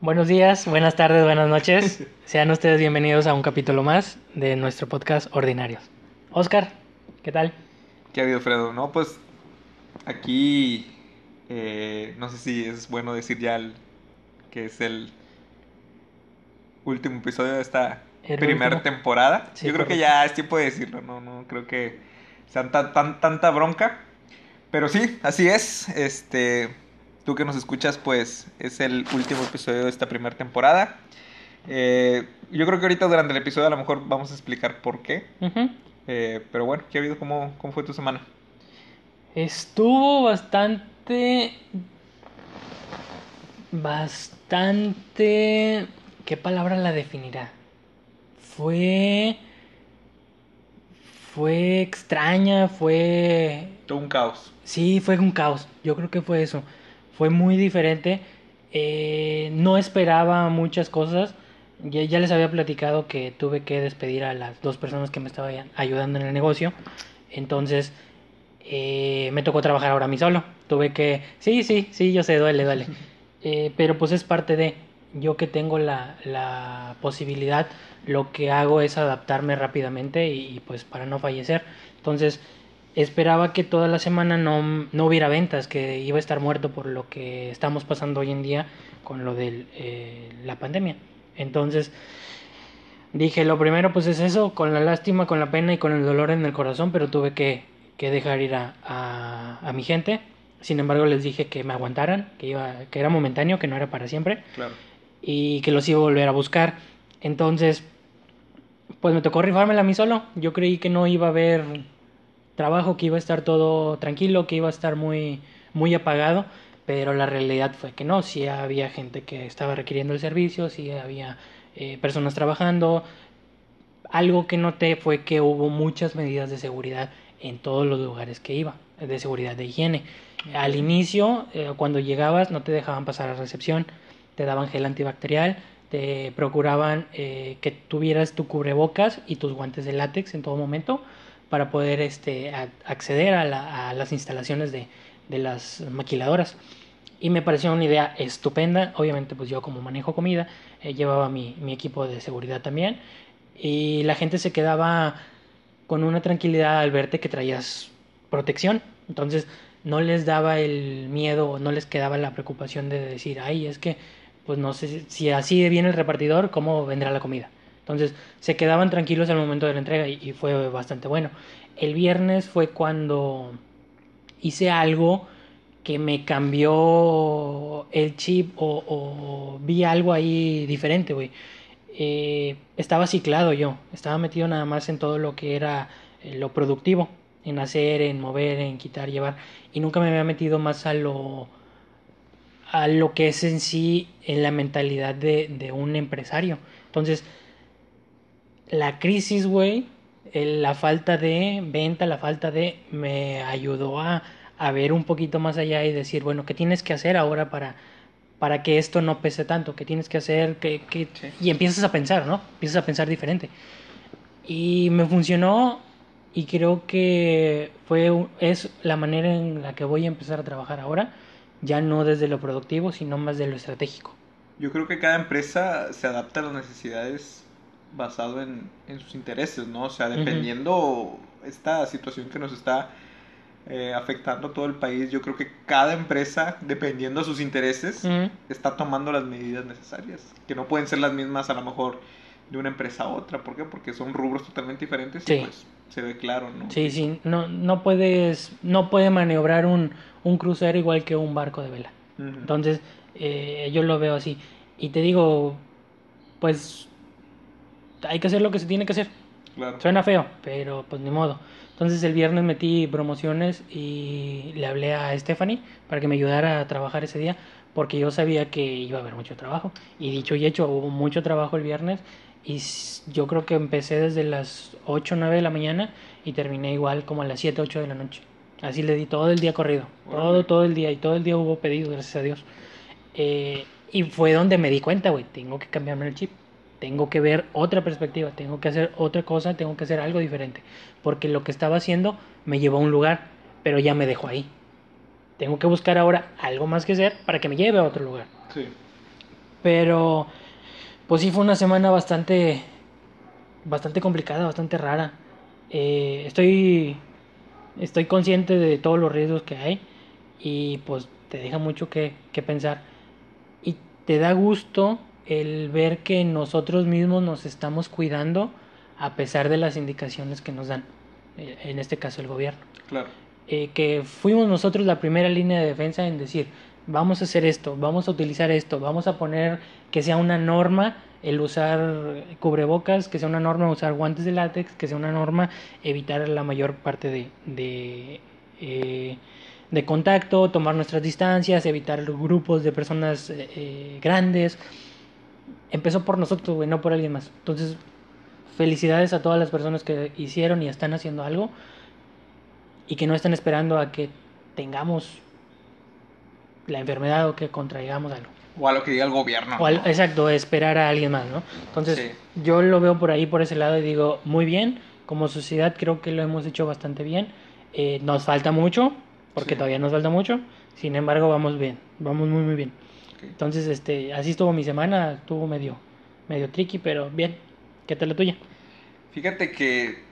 Buenos días, buenas tardes, buenas noches. Sean ustedes bienvenidos a un capítulo más de nuestro podcast Ordinarios. Oscar, ¿qué tal? ¿Qué ha habido, Fredo? No, pues aquí eh, no sé si es bueno decir ya el- que es el último episodio de esta El primera último. temporada. Sí, Yo creo que ya es tiempo de decirlo, no, no creo que sean tan, tan- tanta bronca. Pero sí, así es. Este, tú que nos escuchas, pues es el último episodio de esta primera temporada. Eh, yo creo que ahorita durante el episodio a lo mejor vamos a explicar por qué. Eh, pero bueno, ¿qué ha habido? ¿Cómo, ¿Cómo fue tu semana? Estuvo bastante... Bastante... ¿Qué palabra la definirá? Fue... Fue extraña, fue... Todo un caos. Sí, fue un caos. Yo creo que fue eso. Fue muy diferente. Eh, no esperaba muchas cosas. Ya, ya les había platicado que tuve que despedir a las dos personas que me estaban ayudando en el negocio. Entonces, eh, me tocó trabajar ahora a mí solo. Tuve que... Sí, sí, sí, yo sé, duele, duele. Eh, pero pues es parte de... Yo que tengo la, la posibilidad, lo que hago es adaptarme rápidamente y, pues para no fallecer. Entonces, esperaba que toda la semana no, no hubiera ventas, que iba a estar muerto por lo que estamos pasando hoy en día con lo de la pandemia. Entonces, dije, lo primero pues es eso, con la lástima, con la pena y con el dolor en el corazón, pero tuve que, que dejar ir a, a, a mi gente. Sin embargo, les dije que me aguantaran, que, iba, que era momentáneo, que no era para siempre Claro. Y que los iba a volver a buscar. Entonces, pues me tocó rifármela a mí solo. Yo creí que no iba a haber trabajo, que iba a estar todo tranquilo, que iba a estar muy, muy apagado, pero la realidad fue que no, sí había gente que estaba requiriendo el servicio, sí había eh, personas trabajando. Algo que noté fue que hubo muchas medidas de seguridad en todos los lugares que iba, de seguridad de higiene. Al inicio, eh, cuando llegabas, no te dejaban pasar a recepción, te daban gel antibacterial, te procuraban eh, que tuvieras tu cubrebocas y tus guantes de látex en todo momento para poder este, acceder a, la- a las instalaciones de, las maquiladoras. Y me pareció una idea estupenda. Obviamente, pues yo como manejo comida, eh, llevaba mi, mi equipo de seguridad también. Y la gente se quedaba con una tranquilidad al verte que traías protección. Entonces no les daba el miedo, no les quedaba la preocupación de decir, ay, es que, pues no sé si- así viene el repartidor, ¿cómo vendrá la comida? Entonces se quedaban tranquilos al momento de la entrega y, y fue bastante bueno. El viernes fue cuando hice algo que me cambió el chip o, o vi algo ahí diferente, güey. Eh, estaba ciclado yo, estaba metido nada más en todo lo que era eh, lo productivo, en hacer, en mover, en quitar, llevar, y nunca me había metido más a lo a lo que es en sí en la mentalidad de, de un empresario. Entonces, la crisis, güey, el- la falta de venta, la falta de, me ayudó a, a ver un poquito más allá y decir, bueno, ¿qué tienes que hacer ahora para, para que esto no pese tanto? ¿Qué tienes que hacer? ¿Qué, qué-?" Sí. Y empiezas a pensar, ¿no? Empiezas a pensar diferente. Y me funcionó y creo que fue es la manera en la que voy a empezar a trabajar ahora, ya no desde lo productivo, sino más de lo estratégico. Yo creo que cada empresa se adapta a las necesidades basado en, en sus intereses, ¿no? O sea, dependiendo esta situación que nos está eh, afectando a todo el país, yo creo que cada empresa, dependiendo de sus intereses, está tomando las medidas necesarias, que no pueden ser las mismas a lo mejor de una empresa a otra. ¿Por qué? Porque son rubros totalmente diferentes Sí. y pues se ve claro, ¿no? Sí, sí, no, no puedes, no puede maniobrar un, un crucero igual que un barco de vela. Entonces, eh, yo lo veo así. Y te digo, pues hay que hacer lo que se tiene que hacer. Claro. Suena feo, pero pues ni modo. Entonces el viernes metí promociones y le hablé a Stephanie para que me ayudara a trabajar ese día porque yo sabía que iba a haber mucho trabajo. Y dicho y hecho, hubo mucho trabajo el viernes y yo creo que empecé desde las 8 o 9 de la mañana y terminé igual como a las 7 8 de la noche. Así le di todo el día corrido, todo, todo el día y todo el día hubo pedidos, gracias a Dios. Eh, y fue donde me di cuenta, güey, tengo que cambiarme el chip. tengo que ver otra perspectiva, tengo que hacer otra cosa, tengo que hacer algo diferente, porque lo que estaba haciendo me llevó a un lugar, pero ya me dejó ahí. Tengo que buscar ahora algo más que hacer para que me lleve a otro lugar. Sí. Pero, pues sí fue una semana bastante, bastante complicada, bastante rara. Eh, estoy, estoy consciente de todos los riesgos que hay y pues te deja mucho que, que pensar. Y te da gusto el ver que nosotros mismos nos estamos cuidando a pesar de las indicaciones que nos dan, eh, en este caso el gobierno. Claro. Eh, que fuimos nosotros la primera línea de defensa en decir, vamos a hacer esto, vamos a utilizar esto, vamos a poner que sea una norma el usar cubrebocas, que sea una norma usar guantes de látex, que sea una norma evitar la mayor parte de, de, eh, contacto, tomar nuestras distancias, evitar grupos de personas eh, eh, grandes. Empezó por nosotros, güey, no por alguien más. Entonces, felicidades a todas las personas que hicieron y están haciendo algo y que no están esperando a que tengamos la enfermedad o que contraigamos algo. O a lo que diga el gobierno. O al- ¿no? exacto, esperar a alguien más, ¿no? Entonces, Sí. yo lo veo por ahí, por ese lado, y digo, muy bien. Como sociedad creo que lo hemos hecho bastante bien. Eh, nos falta mucho, porque Sí. todavía nos falta mucho. Sin embargo, vamos bien, vamos muy, muy bien. Entonces, este, así estuvo mi semana, estuvo medio, medio tricky, pero bien. ¿Qué tal la tuya? Fíjate que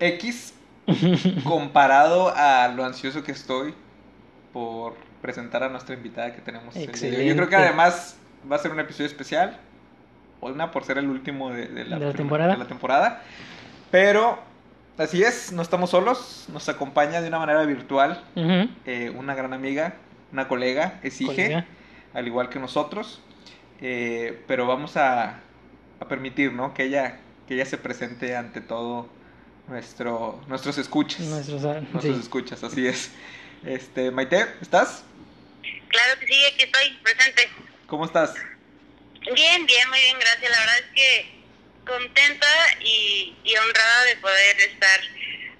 X comparado a lo ansioso que estoy por presentar a nuestra invitada que tenemos. Yo creo que además va a ser un episodio especial. Una por ser el último de, de la, ¿De la primer- temporada? de la temporada. Pero así es, no estamos solos. Nos acompaña de una manera virtual eh, una gran amiga, una colega, exige, colega. al igual que nosotros. Eh, pero vamos a, a permitir ¿no? que, ella, que ella se presente ante todo nuestro, nuestros escuchas. Nuestros, ah, Nuestros sí. escuchas, así es. Este, Maite, ¿estás? Claro que sí, aquí estoy presente. ¿Cómo estás? Bien, bien, muy bien, gracias. La verdad es que contenta y, y honrada de poder estar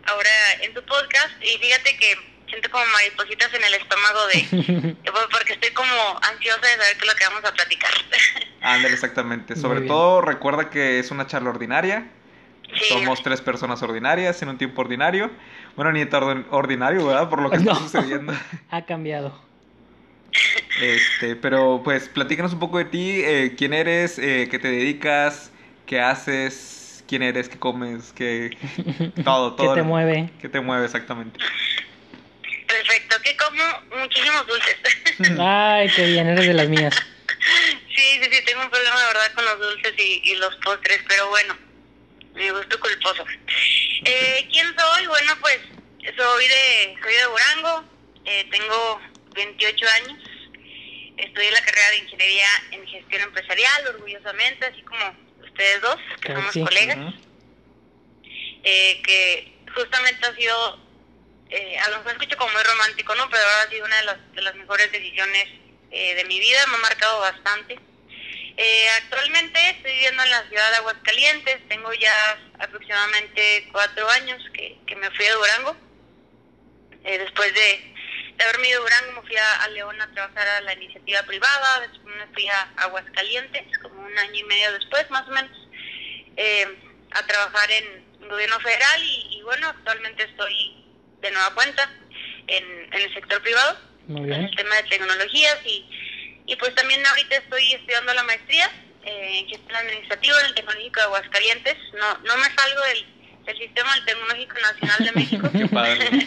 ahora en tu podcast. Y fíjate que siento como maripositas en el estómago de... porque estoy como ansiosa de saber qué es lo que vamos a platicar. Ándale, exactamente. Sobre todo, recuerda que es una charla ordinaria. Sí. Somos tres personas ordinarias en un tiempo ordinario. Bueno, ni tan ord- ordinario, ¿verdad? Por lo que No. está sucediendo. ha cambiado. Este, pero pues platícanos un poco de ti, eh, quién eres, eh, qué te dedicas, qué haces, quién eres, qué comes, qué todo, ¿Qué todo. te mueve? ¿Qué te mueve exactamente? Perfecto, que como muchísimos dulces. Ay, qué bien, eres de las mías. Sí, sí, sí, tengo un problema de verdad con los dulces y, y los postres, pero bueno, mi gusto culposo. Eh, ¿Quién soy? Bueno, pues soy de, soy de Durango, eh, tengo 28 años, estudié la carrera de Ingeniería en Gestión Empresarial, orgullosamente, así como ustedes dos, que somos colegas, eh, que justamente ha sido, eh, a lo mejor escucho como muy romántico, ¿no? Pero ahora ha sido una de las, de las mejores decisiones eh, de mi vida, me ha marcado bastante. Eh, actualmente estoy viviendo en la ciudad de Aguascalientes, tengo ya aproximadamente cuatro años que, que me fui a Durango. Eh, después de, de haberme ido a Durango me fui a, a León a trabajar a la iniciativa privada, después me fui a Aguascalientes, como un año y medio después más o menos, eh, a trabajar en gobierno federal y, y bueno, actualmente estoy de nueva cuenta en, en el sector privado Muy en el tema de tecnologías y, y pues también ahorita estoy estudiando la maestría eh, en gestión administrativa en el Tecnológico de Aguascalientes. No, no me salgo del, del sistema del Tecnológico Nacional de México. Qué padre.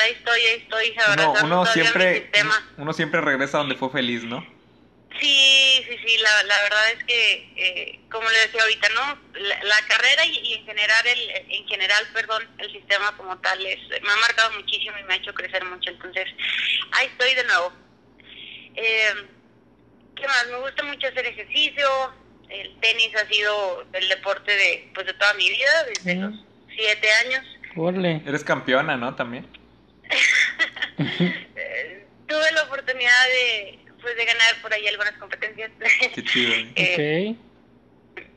Ahí estoy, ahí estoy Uno, abrazando uno mi siempre, sistema. uno siempre regresa donde fue feliz, ¿no? Sí, sí, sí, la, la verdad es que, eh, como le decía ahorita, ¿no? La, la carrera y, y en general, el, en general, perdón, el sistema como tal es, me ha marcado muchísimo y me ha hecho crecer mucho, entonces, ahí estoy de nuevo. Eh, ¿Qué más? Me gusta mucho hacer ejercicio, el tenis ha sido el deporte de, pues, de toda mi vida, desde los siete años. Orle. Eres campeona, ¿no? También. Tuve la oportunidad de, pues, de ganar por ahí algunas competencias. Qué chido. ¿eh?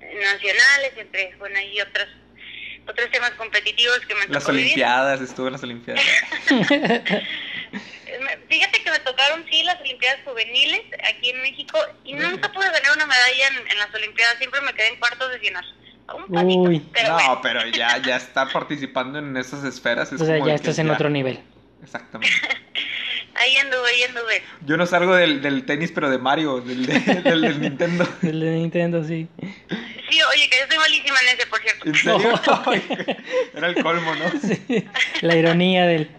Eh, nacionales, entre, bueno, y otros, otros temas competitivos que me Las tocó vivir. Olimpiadas, estuve en las Olimpiadas. Fíjate que me tocaron sí las Olimpiadas juveniles aquí en México y nunca pude ganar una medalla en, las Olimpiadas, siempre me quedé en cuartos de final. Uy. no, pero ya, ya está participando en esas esferas. o sea, ya estás en otro nivel. Exactamente. ahí anduve, ahí anduve. Yo no salgo del, del tenis, pero de Mario, del, del, Nintendo. del de Nintendo, sí. Sí, oye, que yo estoy malísima en ese, por cierto. ¿En serio? Era el colmo, ¿no? Sí, la ironía del...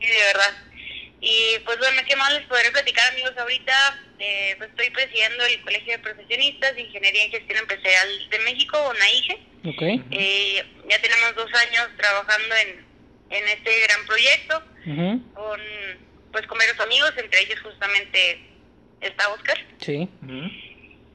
Sí, de verdad. Y pues bueno, ¿qué más les podré platicar, amigos? Ahorita eh, pues, estoy presidiendo el Colegio de Profesionistas de Ingeniería en Gestión Empresarial de México, ONAIGE. Okay. Eh, ya tenemos dos años trabajando en, en este gran proyecto con, pues, con varios amigos, entre ellos justamente está Oscar. Sí.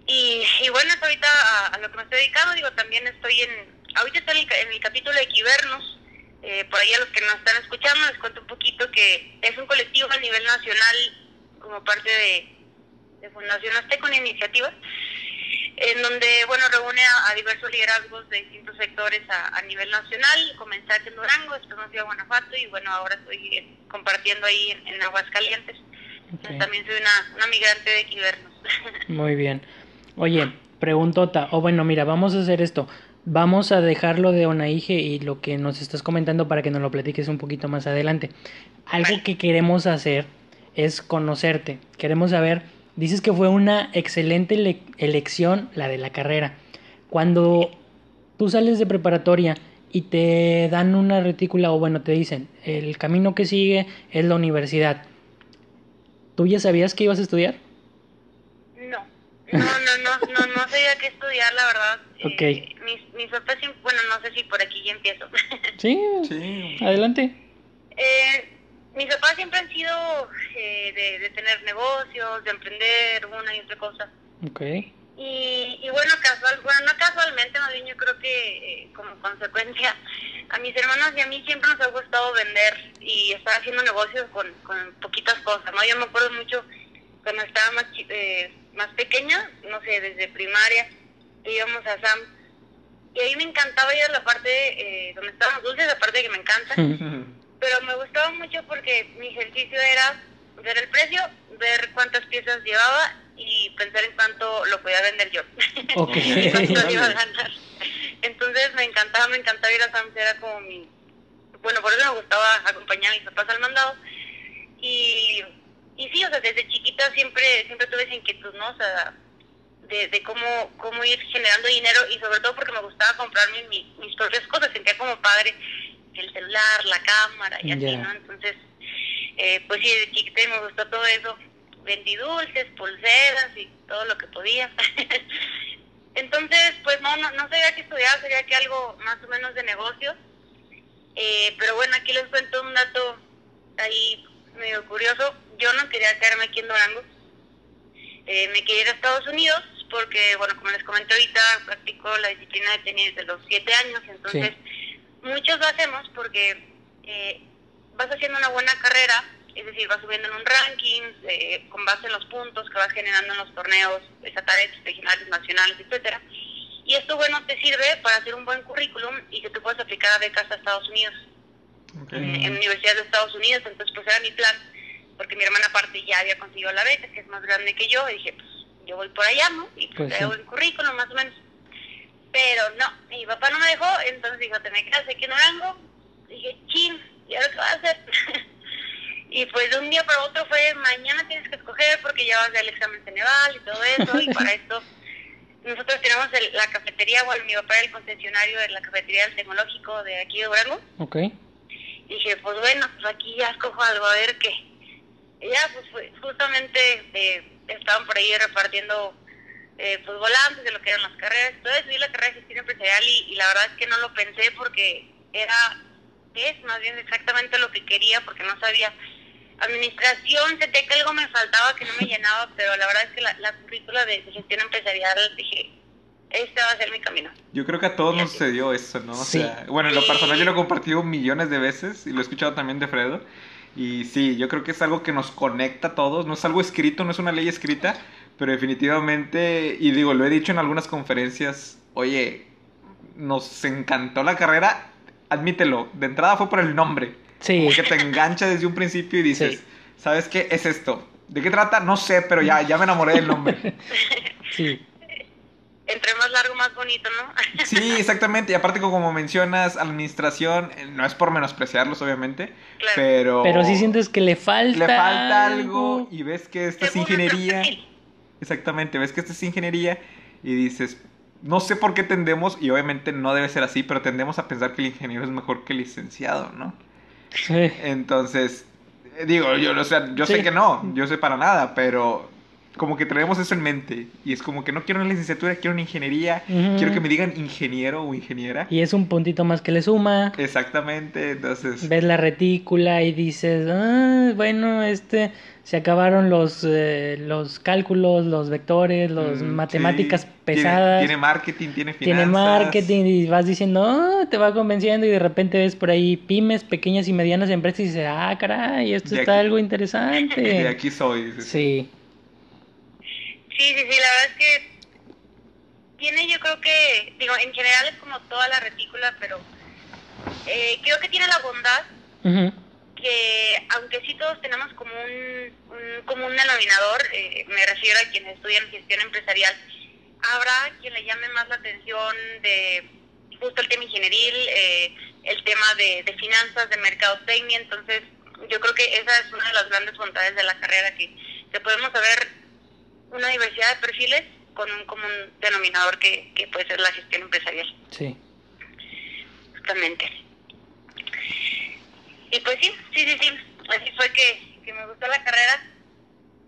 y, y, bueno, es ahorita a, lo que me estoy dedicando, digo, también estoy en, ahorita estoy en el, capítulo de Quibernos, eh, por ahí a los que nos están escuchando les cuento un poquito que es un colectivo a nivel nacional como parte de, de Fundación Azteca, una iniciativa en donde, bueno, reúne a, diversos liderazgos de distintos sectores a, nivel nacional. Comencé aquí en Durango, después me fui a Guanajuato y, bueno, ahora estoy eh, compartiendo ahí en, Aguascalientes. También soy una, una migrante de Quibernos. Muy bien. Oye, preguntota, o bueno, mira, vamos a hacer esto. Vamos a dejarlo de Onaige y lo que nos estás comentando para que nos lo platiques un poquito más adelante. Algo que queremos hacer es conocerte. Queremos saber Dices que fue una excelente elección la de la carrera. Cuando tú sales de preparatoria y te dan una retícula o bueno, te dicen, el camino que sigue es la universidad. ¿Tú ya sabías que ibas a estudiar? No, no, no, no, no, no sabía qué estudiar, la verdad. Ok. Eh, mis, mis papás, bueno, no sé si por aquí ya empiezo. sí, sí. adelante. Eh, mis papás siempre han sido eh, de, tener negocios, de emprender una y otra cosa. Okay. Y, y bueno, casual, bueno, no casualmente, más bien yo creo que eh, como consecuencia, a mis hermanos y a mí siempre nos ha gustado vender y estar haciendo negocios con, con poquitas cosas, ¿no? Yo me acuerdo mucho cuando estaba más, eh, más pequeña, no sé, desde primaria, íbamos a Sam y ahí me encantaba ir a la parte eh, donde estaban los dulces, aparte de que me encanta. pero me gustaba mucho porque mi ejercicio era ver el precio, ver cuántas piezas llevaba y pensar en cuánto lo podía vender yo. Okay. cuánto iba a ganar. Entonces me encantaba, me encantaba ir a Sam's, era como mi... Bueno, por eso me gustaba acompañar a mis papás al mandado. Y, y sí, o sea, desde chiquita siempre siempre tuve esa inquietud, ¿no? O sea, de, de cómo, cómo ir generando dinero y sobre todo porque me gustaba comprarme mis propias cosas, sentía como padre el celular, la cámara y así, ¿no? Entonces, eh, pues sí, de chiquita me gustó todo eso. Vendí dulces, pulseras y todo lo que podía. Entonces, pues no, no, no sabía qué estudiar, sería que algo más o menos de negocios. Eh, pero bueno, aquí les cuento un dato ahí medio curioso. Yo no quería quedarme aquí en Durango. Eh, me quería ir a Estados Unidos porque, bueno, como les comenté ahorita, practico la disciplina de tenis desde los siete años. Entonces, muchos lo hacemos porque eh, vas haciendo una buena carrera, es decir, vas subiendo en un ranking eh, con base en los puntos que vas generando en los torneos estatales, regionales, nacionales, etcétera. Y esto, bueno, te sirve para hacer un buen currículum y que tú puedas aplicar a becas a Estados Unidos, en, universidades de Estados Unidos. Entonces, pues era mi plan, porque mi hermana aparte ya había conseguido la beca, que es más grande que yo, y dije, pues yo voy por allá, ¿no? Y pues, pues buen currículum, más o menos. Pero no, mi papá no me dejó, entonces dijo, te me quedas aquí en Durango. Dije, chin, ¿y ahora qué vas a hacer? y pues de un día para otro fue, mañana tienes que escoger porque ya vas a hacer el examen Ceneval y todo eso, y para esto nosotros tenemos la cafetería, bueno, mi papá era el concesionario de la cafetería del tecnológico de aquí de Durango. Ok. dije, pues bueno, pues aquí ya escojo algo, a ver qué. Y ya, pues justamente eh, estaban por ahí repartiendo eh, pues volantes de lo que eran las carreras. Entonces vi la carrera de gestión empresarial y, la verdad es que no lo pensé porque era, es más bien exactamente lo que quería porque no sabía. Administración, sentía que algo me faltaba que no me llenaba, pero la verdad es que la, la currícula de, gestión empresarial dije, este va a ser mi camino. Yo creo que a todos nos sucedió eso, ¿no? O sea, bueno, en lo personal yo lo he compartido millones de veces y lo he escuchado también de Fredo. Y sí, yo creo que es algo que nos conecta a todos, no es algo escrito, no es una ley escrita, pero definitivamente, y digo, lo he dicho en algunas conferencias, oye, nos encantó la carrera, admítelo, de entrada fue por el nombre. Sí. Como que te engancha desde un principio y dices, Sí. ¿sabes qué? Es esto. ¿De qué trata? No sé, pero ya, ya me enamoré del nombre. Sí. Entre más largo, más bonito, ¿no? Sí, exactamente. Y aparte, como mencionas, administración, eh, no es por menospreciarlos, obviamente, Claro. pero... Pero sí sientes que le falta. Le falta algo y ves que esta es ingeniería. perfil. Exactamente, ves que esta es ingeniería y dices, no sé por qué tendemos, y obviamente no debe ser así, pero tendemos a pensar que el ingeniero es mejor que el licenciado, ¿no? Sí. Entonces, eh, digo, yo, o sea, yo Sí. sé que no, yo sé para nada, pero como que tenemos eso en mente. Y es como que no quiero una licenciatura, quiero una ingeniería, quiero que me digan ingeniero o ingeniera. Y es un puntito más que le suma. Exactamente, entonces... Ves la retícula y dices, ah, bueno, este, se acabaron los, eh, los cálculos, los vectores, las mm, matemáticas sí, pesadas. Tiene, marketing, tiene finanzas. Tiene marketing y vas diciendo, ah, te va convenciendo y de repente ves por ahí pymes, pequeñas y medianas empresas y dices, ah, caray, esto De está aquí- algo interesante. De aquí soy, dices. Sí, Sí, sí, sí, la verdad es que tiene, yo creo que, digo, en general es como toda la retícula, pero eh, creo que tiene la bondad Ujú. Que, aunque sí todos tenemos como un, un común denominador, eh, me refiero a quienes estudian gestión empresarial, habrá quien le llame más la atención de justo el tema ingenieril, eh, el tema de, de finanzas, de mercadotecnia, entonces yo creo que esa es una de las grandes bondades de la carrera, que, que podemos saber una diversidad de perfiles con un común denominador que, que puede ser la gestión empresarial, sí. justamente. Y pues sí, sí, sí, sí, así fue que, que me gustó la carrera.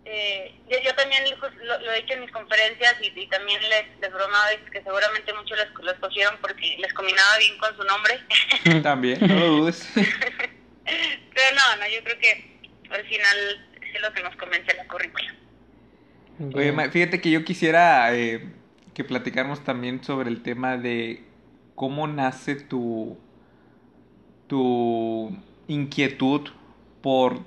Eh, yo, yo también lo, lo he dicho en mis conferencias y, y también les, les bromaba y que seguramente muchos les, les cogieron porque les combinaba bien con su nombre. También, no lo dudes. Pero no, no, yo creo que al final es lo que nos convence la currícula. Oye, fíjate que yo quisiera eh, que platicáramos también sobre el tema de cómo nace tu, tu inquietud por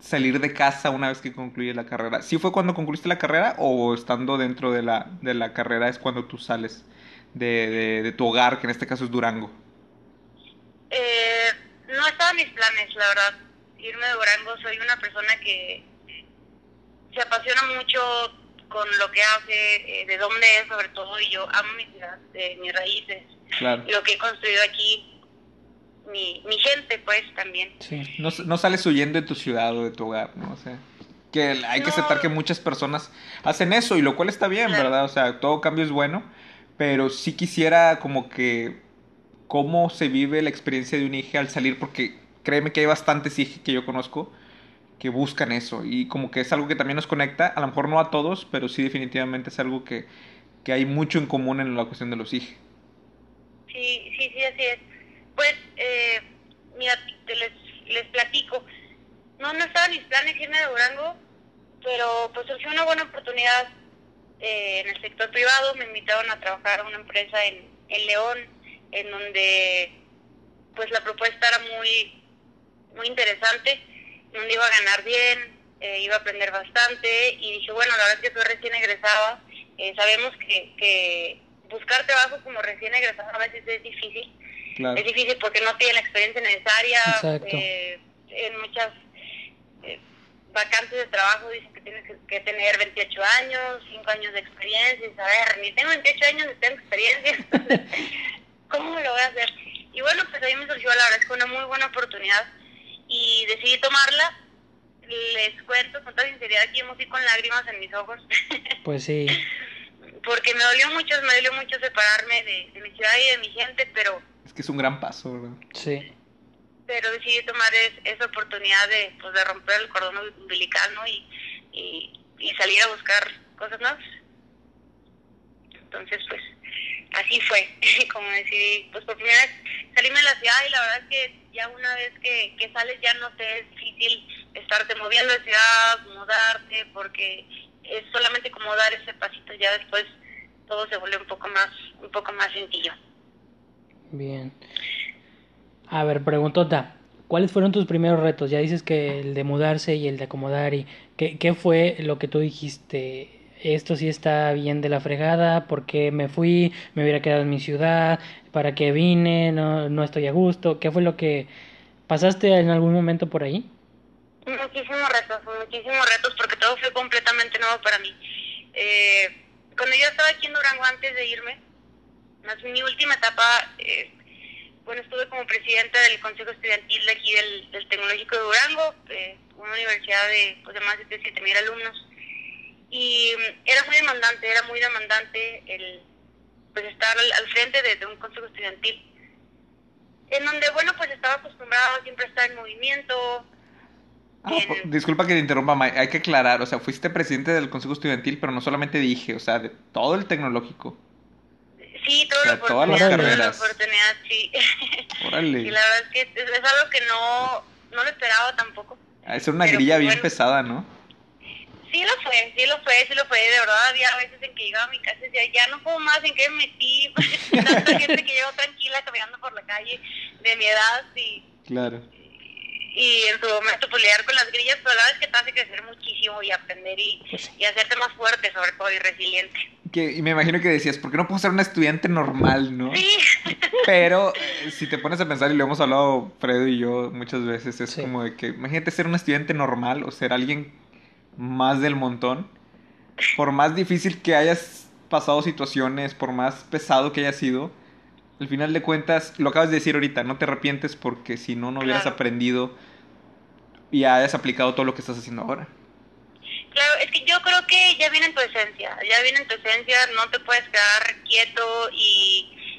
salir de casa una vez que concluye la carrera. ¿Sí fue cuando concluiste la carrera o estando dentro de la, de la carrera es cuando tú sales de, de- de tu hogar, que en este caso es Durango? Eh, no estaba en mis planes, la verdad, irme de Durango. Soy una persona que se apasiona mucho con lo que hace, eh, de dónde es sobre todo, y yo amo mi ciudad, eh, mis raíces, Claro. lo que he construido aquí, mi, mi gente pues también. Sí. No, no sales huyendo de tu ciudad o de tu hogar, ¿no? O sea, que hay que No. aceptar que muchas personas hacen eso y lo cual está bien, Claro. ¿verdad? O sea, todo cambio es bueno, pero sí quisiera como que cómo se vive la experiencia de un hijo al salir, porque créeme que hay bastantes hijos que yo conozco que buscan eso y como que es algo que también nos conecta, a lo mejor no a todos, pero sí definitivamente es algo que, que hay mucho en común en la cuestión de los hijos. Sí, sí, sí, así es. Pues, eh, mira, te les, les platico. No, no estaba en mis planes irme de Durango, pero pues surgió una buena oportunidad eh, en el sector privado. Me invitaron a trabajar a una empresa en, en León, en donde pues la propuesta era muy, muy interesante, donde iba a ganar bien, eh, iba a aprender bastante y dije, bueno, la verdad es que soy recién egresada, eh, sabemos que, que buscar trabajo como recién egresada a veces es difícil, Claro. es difícil porque no tiene la experiencia necesaria. Eh, en muchas eh, vacantes de trabajo dicen que tienes que, que tener 28 años, 5 años de experiencia. Y, a ver, ni tengo 28 años ni tengo experiencia. ¿Cómo lo voy a hacer? Y bueno, pues ahí me surgió la verdad es que una muy buena oportunidad y decidí tomarla. Les cuento con toda sinceridad que me fui con lágrimas en mis ojos. Pues sí. porque me dolió mucho, me dolió mucho separarme de, de mi ciudad y de mi gente, pero Es que es un gran paso, ¿verdad? Sí. pero decidí tomar es- esa oportunidad de, pues, de romper el cordón umbilical, ¿no? Y, y, y salir a buscar cosas nuevas. Entonces, pues, así fue, como decidí, pues por primera vez salirme de la ciudad y la verdad es que ya una vez que, que sales ya no te es difícil estarte moviendo de ciudad, mudarte, porque es solamente como dar ese pasito, ya después todo se vuelve un poco más, un poco más sencillo. Bien. A ver, preguntota. ¿Cuáles fueron tus primeros retos? Ya dices que el de mudarse y el de acomodar y ¿qué, qué fue lo que tú dijiste? Esto sí está bien de la fregada, ¿por qué me fui? Me hubiera quedado en mi ciudad, ¿para qué vine? No, no estoy a gusto. ¿Qué fue lo que ¿Pasaste en algún momento por ahí? Muchísimos retos, muchísimos retos, porque todo fue completamente nuevo para mí. Eh, cuando yo estaba aquí en Durango antes de irme, en mi última etapa, eh, bueno, estuve como presidenta del Consejo Estudiantil de aquí del, Tecnológico de Durango, eh, una universidad de, pues, de más de 7.000 alumnos. Y mm, era muy demandante, era muy demandante el pues estar al, frente de, un consejo estudiantil. En donde, bueno, pues estaba acostumbrado siempre a estar en movimiento. Ah, disculpa que te interrumpa, hay que aclarar, o sea, fuiste presidente del consejo estudiantil, pero no solamente dije, o sea, de todo el tecnológico. Sí, todas las carreras. oportunidad, sí. Órale. y la verdad es que es, algo que no, no lo esperaba tampoco. Es una grilla bien pesada, ¿no? Sí lo fue, sí lo fue, sí lo fue. De verdad había veces en que llegaba a mi casa y decía, ya no puedo más, ¿en qué me metí? Tanta gente que llevo tranquila caminando por la calle de mi edad y... Claro. Y en su momento pues lidiar con las grillas, pero la verdad es que te hace crecer muchísimo y aprender y, pues y hacerte más fuerte sobre todo y resiliente y me imagino que decías, ¿por qué no puedo ser un estudiante normal, no? Sí. Pero eh, si te pones a pensar, y lo hemos hablado Fredo y yo muchas veces, es como de que, imagínate ser un estudiante normal o ser alguien más del montón. Por más difícil que hayas pasado situaciones, por más pesado que haya sido, al final de cuentas, lo acabas de decir ahorita, no te arrepientes porque si no, no hubieras aprendido y hayas aplicado todo lo que estás haciendo ahora. Claro, es que yo creo que ya viene en tu esencia, ya viene en tu esencia, no te puedes quedar quieto y,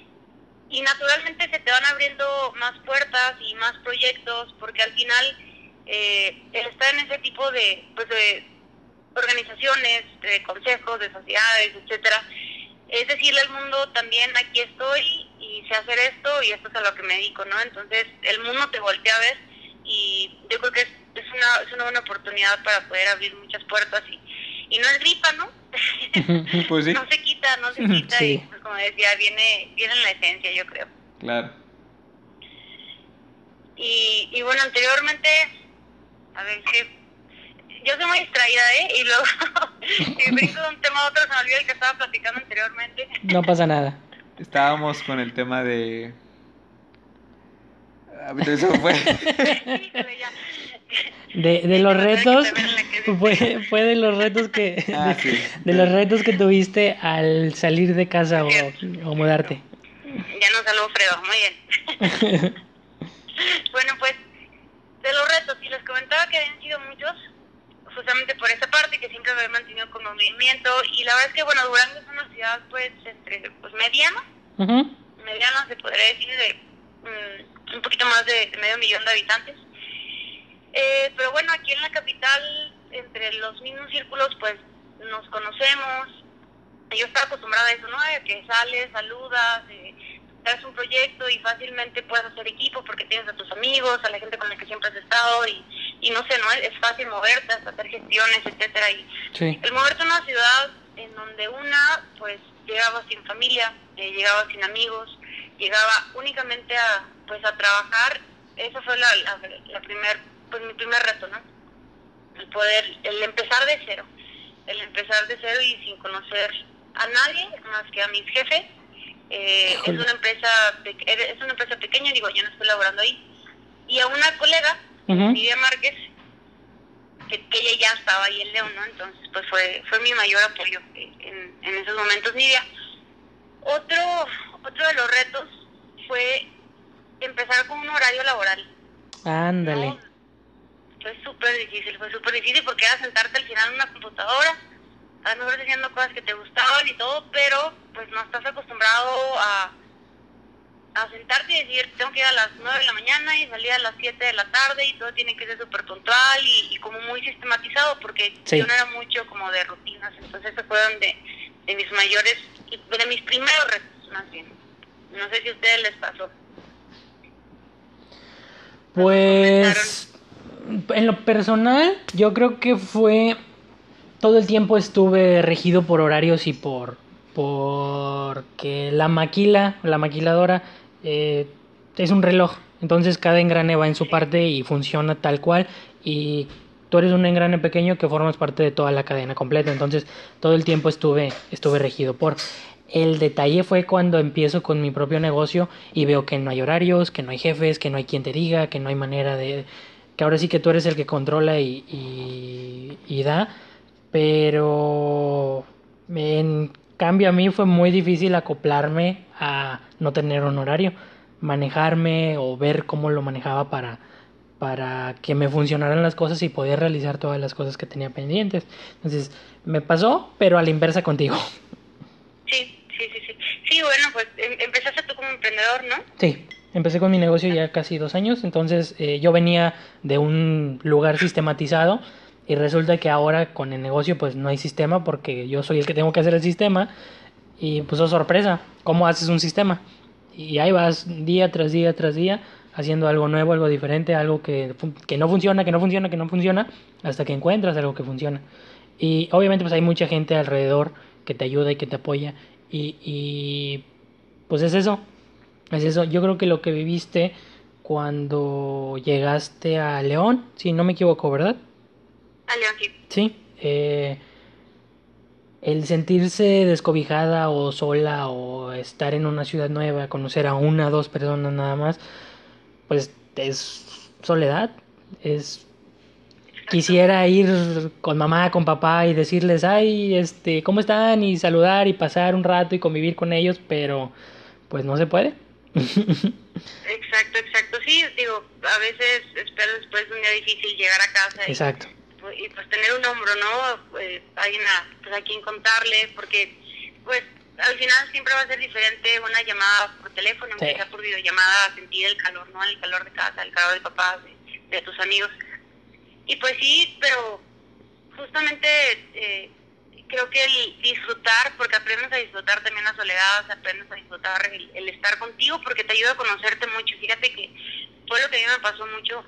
y naturalmente se te van abriendo más puertas y más proyectos porque al final eh, el estar en ese tipo de, pues de organizaciones, de consejos, de sociedades, etcétera, es decirle al mundo también aquí estoy y sé hacer esto y esto es a lo que me dedico, ¿no? Entonces el mundo te voltea a ver y yo creo que es es una, es una buena oportunidad para poder abrir muchas puertas y, y no es gripa, ¿no? pues sí. no se quita, no se quita y pues como decía, viene, viene en la esencia, yo creo. Claro. Y, y bueno, anteriormente, a ver, que yo soy muy distraída, ¿eh? Y luego, si brinco de un tema a otro, se me olvida el que estaba platicando anteriormente. no pasa nada. Estábamos con el tema de... A mí eso fue. De, de los retos fue, fue de los retos que ah, de, los retos que tuviste al salir de casa o, o mudarte. Ya nos saludó Fredo, muy bien. bueno, pues de los retos, y les comentaba que habían sido muchos, justamente por esa parte, que siempre me he mantenido como movimiento, y la verdad es que, bueno, Durango es una ciudad, pues, entre, pues, mediana, mediana se podría decir, de mm, un poquito más de medio millón de habitantes, eh, pero bueno, aquí en la capital, entre los mismos círculos, pues nos conocemos. Yo estaba acostumbrada a eso, ¿no? A que sales, saludas, eh, das un proyecto y fácilmente puedes hacer equipo porque tienes a tus amigos, a la gente con la que siempre has estado y, y no sé, ¿no? Es fácil moverte, hasta hacer gestiones, etcétera. Y el moverte a una ciudad en donde una, pues, llegaba sin familia, eh, llegaba sin amigos, llegaba únicamente a, pues, a trabajar, esa fue la, la, la primera pues mi primer reto, ¿no? El poder, el empezar de cero, el empezar de cero y sin conocer a nadie más que a mis jefes. Eh, es una empresa es una empresa pequeña, digo, yo no estoy laborando ahí. Y a una colega, Nidia Márquez, que, ella ya estaba ahí en León, ¿no? Entonces, pues fue, fue mi mayor apoyo en, en esos momentos, Nidia. Otro, otro de los retos fue empezar con un horario laboral. Ándale fue súper difícil, fue súper difícil porque era sentarte al final en una computadora, a lo mejor diciendo cosas que te gustaban y todo, pero pues no estás acostumbrado a, a sentarte y decir, tengo que ir a las 9 de la mañana y salir a las 7 de la tarde y todo tiene que ser súper puntual y, como muy sistematizado porque yo no era mucho como de rutinas, entonces se fueron de, de mis mayores, de mis primeros retos más bien. No sé si a ustedes les pasó. Pues en lo personal, yo creo que fue. Todo el tiempo estuve regido por horarios y por. Porque la maquila, la maquiladora, eh, es un reloj. Entonces cada engrane va en su parte y funciona tal cual. Y tú eres un engrane pequeño que formas parte de toda la cadena completa. Entonces todo el tiempo estuve, estuve regido por. El detalle fue cuando empiezo con mi propio negocio y veo que no hay horarios, que no hay jefes, que no hay quien te diga, que no hay manera de... que ahora sí que tú eres el que controla y, y, y da, pero en cambio a mí fue muy difícil acoplarme a no tener un horario, manejarme o ver cómo lo manejaba para, para que me funcionaran las cosas y poder realizar todas las cosas que tenía pendientes. Entonces, me pasó, pero a la inversa contigo. Sí, sí, sí, sí. Sí, bueno, pues em- empezaste tú como emprendedor, ¿no? Sí, empecé con mi negocio ya casi dos años, entonces eh, yo venía de un lugar sistematizado y resulta que ahora con el negocio pues no hay sistema porque yo soy el que tengo que hacer el sistema y pues oh sorpresa, ¿cómo haces un sistema? Y ahí vas día tras día tras día haciendo algo nuevo, algo diferente, algo que, que no funciona, que no funciona, que no funciona, hasta que encuentras algo que funciona. Y obviamente pues hay mucha gente alrededor que te ayuda y que te apoya y, y pues es eso, es eso. Yo creo que lo que viviste cuando llegaste a León, si no me equivoco, ¿verdad? A León, sí. Sí. eh, el sentirse descobijada o sola o estar en una ciudad nueva, conocer a una o dos personas nada más, pues es soledad. Es quisiera ir con mamá, con papá y decirles, ay, este, ¿cómo están? Y saludar y pasar un rato y convivir con ellos, pero pues no se puede. Exacto, exacto. Sí, digo, a veces espero después de un día difícil llegar a casa y, Exacto. pues, y, pues tener un hombro, ¿no? Eh, alguien a, pues, a quien contarle, porque pues al final siempre va a ser diferente una llamada por teléfono, Sí. aunque sea por videollamada, sentir el calor, ¿no? El calor de casa, el calor de papá, de, de tus amigos. Y pues sí, pero justamente eh, creo que el disfrutar, porque aprendes a disfrutar también la soledad, aprendes a disfrutar el, el estar contigo, porque te ayuda a conocerte mucho. Fíjate que fue lo que a mí me pasó mucho,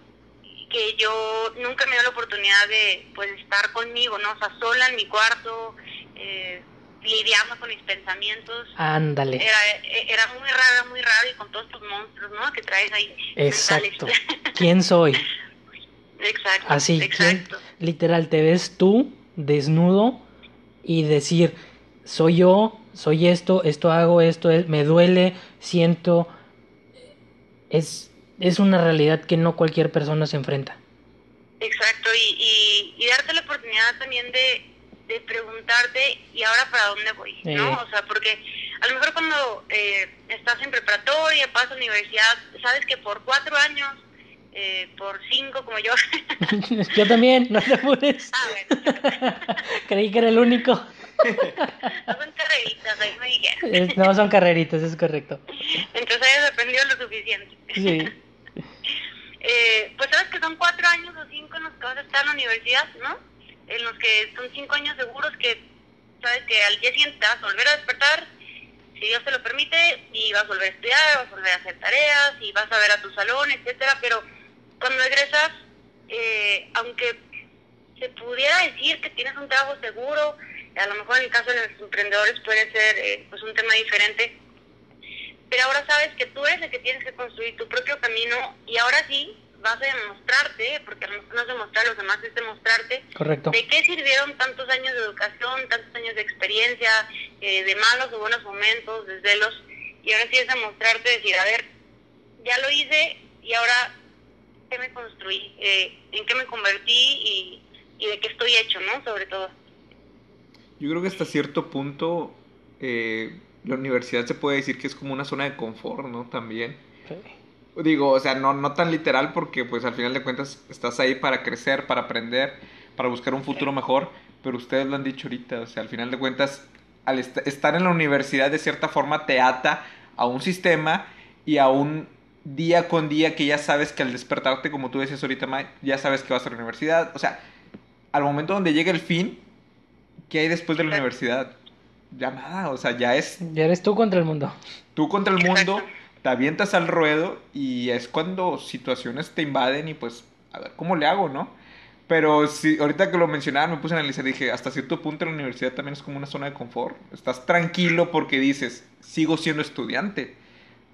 que yo nunca me dio la oportunidad de pues estar conmigo, ¿no? O sea, sola en mi cuarto, eh, lidiando con mis pensamientos. Ándale. Era, era muy raro, muy raro, y con todos tus monstruos, ¿no? Que traes ahí. Exacto. mentales. ¿Quién soy? exacto. Así, ¿quién? literal, te ves tú desnudo y decir, soy yo, soy esto, esto hago, esto es, me duele, siento. Es, es una realidad que no cualquier persona se enfrenta. Exacto, y, y, y darte la oportunidad también de, de preguntarte, ¿y ahora para dónde voy? ¿No? Eh. O sea, porque a lo mejor cuando eh, estás en preparatoria, pasas a universidad, sabes que por cuatro años, eh, por cinco como yo, yo también, no te apures. ah, bueno, Creí que era el único. no son carreritas, ahí me dijeron. No, son carreritas, es correcto. Entonces hayas aprendido lo suficiente. Sí, Eh, pues sabes que son cuatro años o cinco en los que vas a estar en la universidad, ¿no? En los que son cinco años seguros que sabes que al día siguiente te vas a volver a despertar, si Dios te lo permite, y vas a volver a estudiar, vas a volver a hacer tareas, y vas a ver a tu salón, etcétera, pero cuando egresas, eh, aunque se pudiera decir que tienes un trabajo seguro, a lo mejor en el caso de los emprendedores puede ser eh, pues un tema diferente, pero ahora sabes que tú eres el que tienes que construir tu propio camino y ahora sí vas a demostrarte, porque a lo mejor no es demostrar a los demás, es demostrarte correcto. de qué sirvieron tantos años de educación, tantos años de experiencia, eh, de malos o buenos momentos, de celos, y ahora sí es demostrarte, decir, a ver, ya lo hice y ahora, ¿qué me construí? Eh, ¿En qué me convertí y, y de qué estoy hecho, no? Sobre todo. Yo creo que hasta cierto punto eh, la universidad se puede decir que es como una zona de confort, ¿no? También. Digo, o sea, no, no tan literal porque pues al final de cuentas estás ahí para crecer, para aprender, para buscar un futuro mejor, pero ustedes lo han dicho ahorita, o sea, al final de cuentas, al est- estar en la universidad de cierta forma te ata a un sistema y a un día con día que ya sabes que al despertarte, como tú decías ahorita, May, ya sabes que vas a la universidad, o sea, al momento donde llega el fin, ¿qué hay después de la universidad? Ya nada, o sea, ya es Ya eres tú contra el mundo. tú contra el mundo, te avientas al ruedo y es cuando situaciones te invaden y pues, a ver, ¿cómo le hago, no? Pero si ahorita que lo mencionaba me puse a analizar y dije, hasta cierto punto la universidad también es como una zona de confort. Estás tranquilo porque dices, sigo siendo estudiante.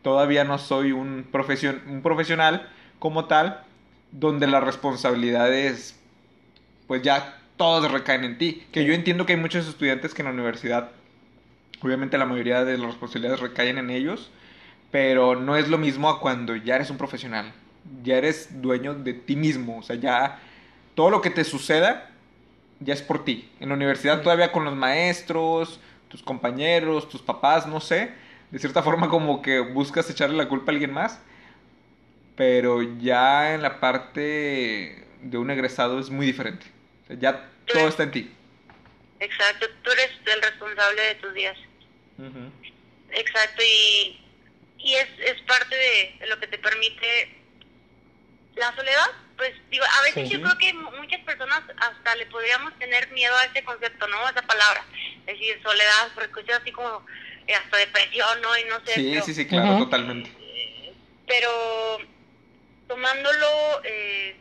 Todavía no soy un, profesion un profesional como tal, donde las responsabilidades, pues ya todas recaen en ti. Que yo entiendo que hay muchos estudiantes que en la universidad Obviamente la mayoría de las responsabilidades recaen en ellos, pero no es lo mismo a cuando ya eres un profesional, ya eres dueño de ti mismo, o sea, ya todo lo que te suceda ya es por ti. En la universidad todavía con los maestros, tus compañeros, tus papás, no sé, de cierta forma como que buscas echarle la culpa a alguien más, pero ya en la parte de un egresado es muy diferente. O sea, ya todo está en ti. Exacto, tú eres el responsable de tus días. Exacto, y, y es, es parte de lo que te permite la soledad. Pues digo, a veces yo creo que muchas personas hasta le podríamos tener miedo a ese concepto, ¿no? A esa palabra. Es decir, soledad, porque es así como hasta depresión, ¿no? Y no sé. Sí, sí, sí, claro, totalmente. Pero tomándolo eh,